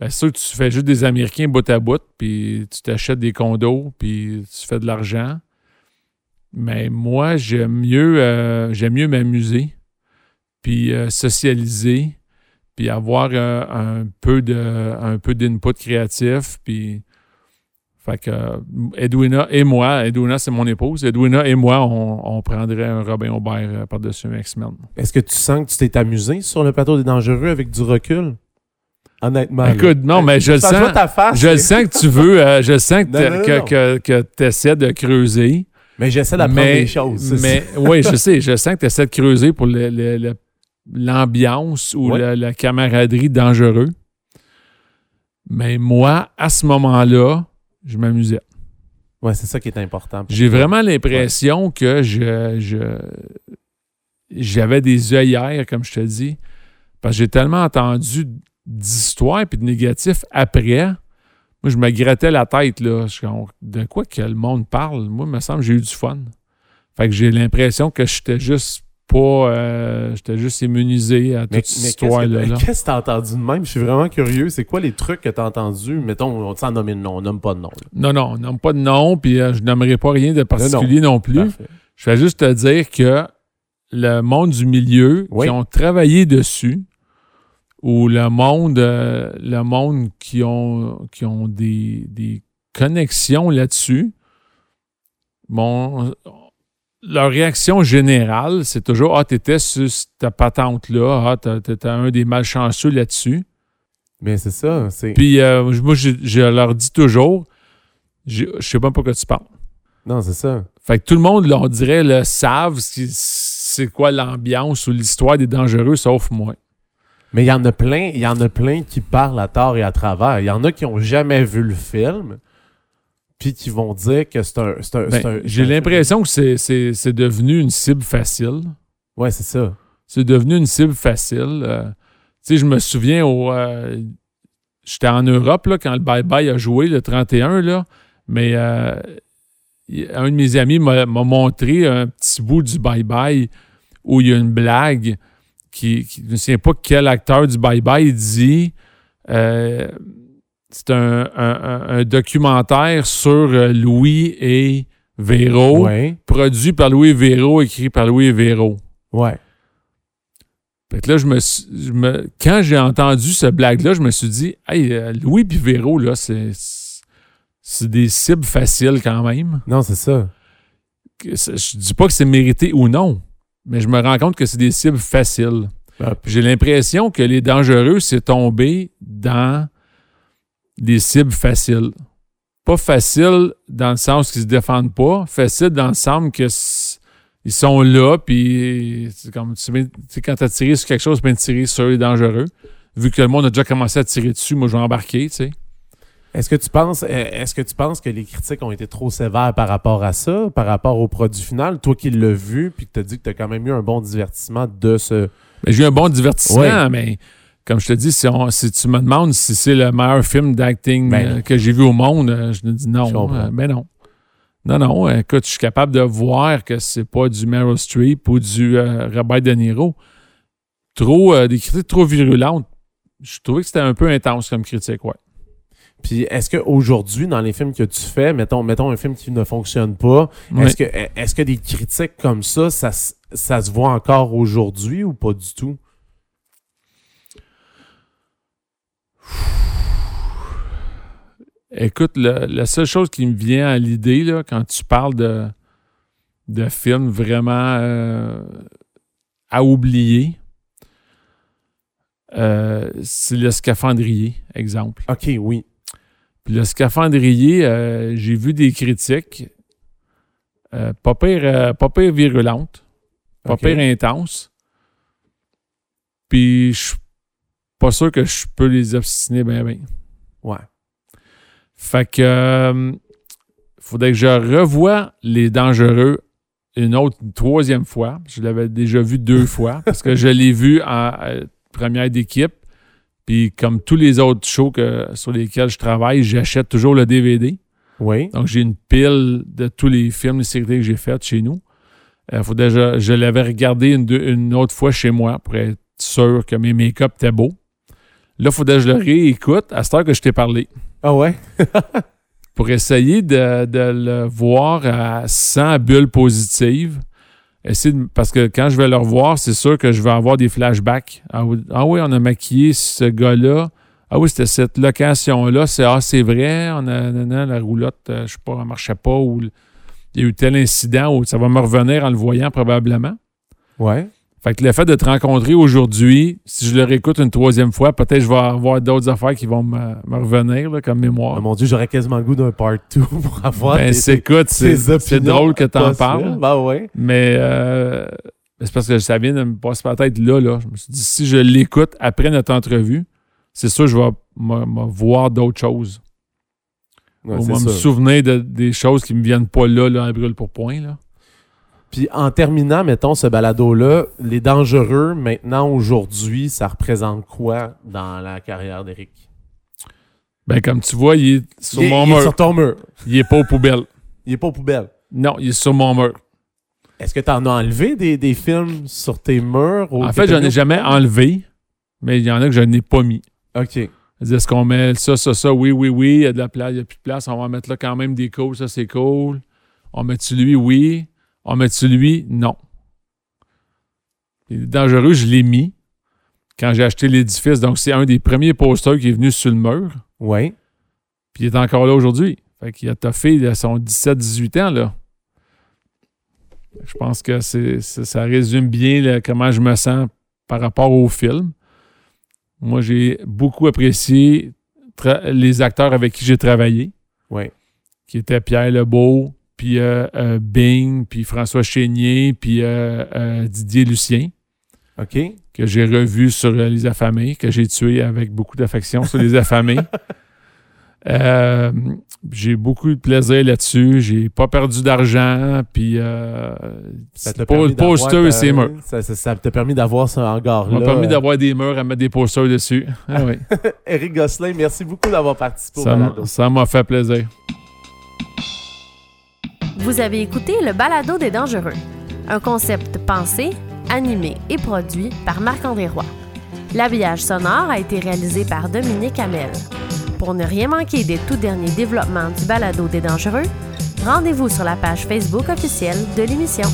c'est sûr tu fais juste des Américains bout à bout, puis tu t'achètes des condos, puis tu fais de l'argent. Mais moi, j'aime mieux, euh, m'amuser, puis euh, socialiser, puis avoir un peu un peu d'input créatif, puis fait que euh, Edwina et moi, Edwina c'est mon épouse, Edwina et moi, on, on prendrait un Robin Aubert euh, par-dessus un X-Men. Est-ce que tu sens que tu t'es amusé sur le plateau des dangereux avec du recul? Honnêtement. Écoute, non, mais je le sens. ta face. Je le sens que tu veux, euh, je sens que, Non, t'a- non, non, que, non. que, que tu essaies de creuser. Mais j'essaie d'apprendre des choses. Mais oui, je (laughs) sais, je sens que tu essaies de creuser pour l'ambiance ou Ouais. la, la camaraderie dangereux. Mais moi, à ce moment-là, je m'amusais. Ouais, c'est ça qui est important. J'ai vraiment l'impression que je, je- j'avais des œillères, comme je te dis, parce que j'ai tellement entendu d'histoires et de négatifs après. Moi, je me grattais la tête, là. Je de quoi que le monde parle? Moi, il me semble que j'ai eu du fun. Fait que j'ai l'impression que j'étais juste pas... euh, j'étais juste immunisé à toute Mais, cette mais histoire-là. là. qu'est-ce que t'as entendu de même? Je suis vraiment curieux. C'est quoi les trucs que t'as entendus? Mettons, on s'en nomme de nom, on nomme pas de nom. là. Non, non, on nomme pas de nom, puis euh, je nommerai pas rien de particulier non, plus. Parfait. Je vais juste te dire que le monde du milieu Oui. qui ont travaillé dessus, ou le monde, euh, le monde qui ont, qui ont des, des connexions là-dessus, bon, leur réaction générale, c'est toujours Ah, t'étais sur ta patente-là, ah, t'as- t'étais un des malchanceux là-dessus. Mais c'est ça. C'est... Puis euh, moi, je, je leur dis toujours Je je sais pas pourquoi tu parles. Non, c'est ça. Fait que tout le monde, là, on dirait, le savent c'est quoi l'ambiance ou l'histoire des dangereux, sauf moi. Mais il y en a plein, il y en a plein qui parlent à tort et à travers. Il y en a qui ont jamais vu le film, puis qui vont dire que c'est un. c'est un- Ben, un- J'ai l'impression que c'est- c'est c'est devenu une cible facile. Ouais, c'est ça. C'est devenu une cible facile. Euh, tu sais, je me souviens, au, euh, j'étais en Europe là, quand le Bye Bye a joué, le 31, là, mais euh, un de mes amis m'a montré un petit bout du Bye Bye où il y a une blague qui, qui je ne souviens pas quel acteur du Bye Bye dit. C'est un, un- un- un documentaire sur euh, Louis et Véro, Ouais. produit par Louis Véro, écrit par Louis Véro. Ouais. Fait que là, je me, je me- quand j'ai entendu ce blague-là, je me suis dit, hey, euh, Louis et Véro, là, c'est, c'est des cibles faciles quand même. Non, c'est ça. Je dis pas que c'est mérité ou non, mais je me rends compte que c'est des cibles faciles. Ah, J'ai l'impression que les dangereux, c'est tombé dans des cibles faciles. Pas facile dans le sens qu'ils se défendent pas, facile dans le sens que ils sont là, puis c'est comme, tu sais, tu quand t'as tiré sur quelque chose, tu peux tirer sur les dangereux. Vu que le monde a déjà commencé à tirer dessus, moi, je vais embarquer, tu sais. Est-ce que tu penses euh, est-ce que tu penses que les critiques ont été trop sévères par rapport à ça, par rapport au produit final, toi qui l'as vu puis que tu as dit que tu as quand même eu un bon divertissement de ce Mais j'ai eu un bon divertissement, Ouais. mais comme je te dis, si, on- si tu me demandes si c'est le meilleur film d'acting Ben euh, que j'ai vu au monde, euh, je te dis non. Comprends. euh, ben non. Non, non. Écoute, je suis capable de voir que c'est pas du Meryl Streep ou du Robert De Niro. Trop, des critiques trop virulentes. Je trouvais que c'était un peu intense comme critique, ouais. Puis est-ce qu'aujourd'hui, dans les films que tu fais, mettons, mettons un film qui ne fonctionne pas, est-ce que est-ce que des critiques comme ça, ça se voit encore aujourd'hui ou pas du tout? Écoute, le- la seule chose qui me vient à l'idée, là, quand tu parles de, de films vraiment euh, à oublier, euh, c'est le scaphandrier, exemple. OK, oui. Puis le scaphandrier, euh, j'ai vu des critiques pas, pire, pas pire virulentes, pas pire intenses. Puis je suis pas sûr que je peux les obstiner bien, bien. Ouais. Fait que euh, faudrait que je revoie les dangereux une autre, une troisième fois. Je l'avais déjà vu deux (laughs) fois parce que je l'ai vu en euh, première d'équipe. Puis comme tous les autres shows que, sur lesquels je travaille, j'achète toujours le DVD. Oui. Donc j'ai une pile de tous les films, les séries que j'ai faites chez nous. Euh, faudrait je, je l'avais regardé une, une autre fois chez moi pour être sûr que mes make-up étaient beaux. Là, il faudrait que je le réécoute à cette heure que je t'ai parlé Ah ouais? (laughs) pour essayer de, de le voir à 100 bulles positives. Essayer de- parce que quand je vais le revoir, c'est sûr que je vais avoir des flashbacks. Ah oui, ah oui, on a maquillé ce gars-là. Ah oui, c'était cette location-là. C'est ah, c'est vrai, on a la roulotte, euh, je sais pas, elle marchait pas ou il y a eu tel incident où ça va me revenir en le voyant probablement. Ouais. Fait que le fait de te rencontrer aujourd'hui, si je le réécoute une troisième fois, peut-être je vais avoir d'autres affaires qui vont me, me revenir là, comme mémoire. Ah, mon Dieu, j'aurais quasiment le goût d'un part 2 (laughs) pour avoir Ben, tes- c'est, écoute, drôle que tu en possibles. parles, Ben ouais. mais euh, c'est parce que ça vient de me passer par la tête là, là. Je me suis dit, si je l'écoute après notre entrevue, c'est sûr que je vais me, voir d'autres choses. Ouais, Ou me souvenir de, des choses qui me viennent pas là, là, à brûle pour point. Là. Puis en terminant, mettons, ce balado-là, les dangereux, maintenant, aujourd'hui, ça représente quoi dans la carrière d'Éric? Ben, comme tu vois, il est sur il, est- mon il est sur ton mur. Il est pas aux poubelles. Il est pas aux poubelles. Non, il est sur mon mur. Est-ce que tu en as enlevé des, des films sur tes murs? ou En fait, j'en ai jamais enlevé, mais il y en a que je n'ai pas mis. OK. Est-ce qu'on met ça, ça, ça? Oui, oui, oui. Il y a de la place, il n'y a plus de place. On va mettre là quand même des cool. Ça, c'est cool. On met-tu lui? Oui. On met-tu lui? Non. Il est dangereux, je l'ai mis quand j'ai acheté l'édifice. Donc, c'est un des premiers posters qui est venu sur le mur. Ouais. Puis il est encore là aujourd'hui. Fait qu'il a toffé il a son 17-18 ans, là. Je pense que c'est, ça résume bien là, comment je me sens par rapport au film. Moi, j'ai beaucoup apprécié les acteurs avec qui j'ai travaillé, Ouais. qui étaient Pierre Lebeau, puis euh, euh, Bing, puis François Chénier, puis euh, Didier Lucien, OK. que j'ai revu sur Les Affamés, que j'ai tué avec beaucoup d'affection sur Les Affamés. (laughs) Euh, j'ai beaucoup de plaisir là-dessus. J'ai pas perdu d'argent. Puis, euh, Ça c'est t'a pas permis le poster d'avoir et ses murs. Ça ça- ça t'a permis d'avoir ce Ça hangar-là. m'a permis d'avoir des murs à mettre des posters dessus. Ah oui. (laughs) Éric Gosselin, merci beaucoup d'avoir participé au ça, ça m'a fait plaisir. Vous avez écouté le Balado des Dangereux, un concept pensé, animé et produit par Marc-André Roy. L'habillage sonore a été réalisé par Dominique Hamel. Pour ne rien manquer des tout derniers développements du Balado des Dangereux, rendez-vous sur la page Facebook officielle de l'émission.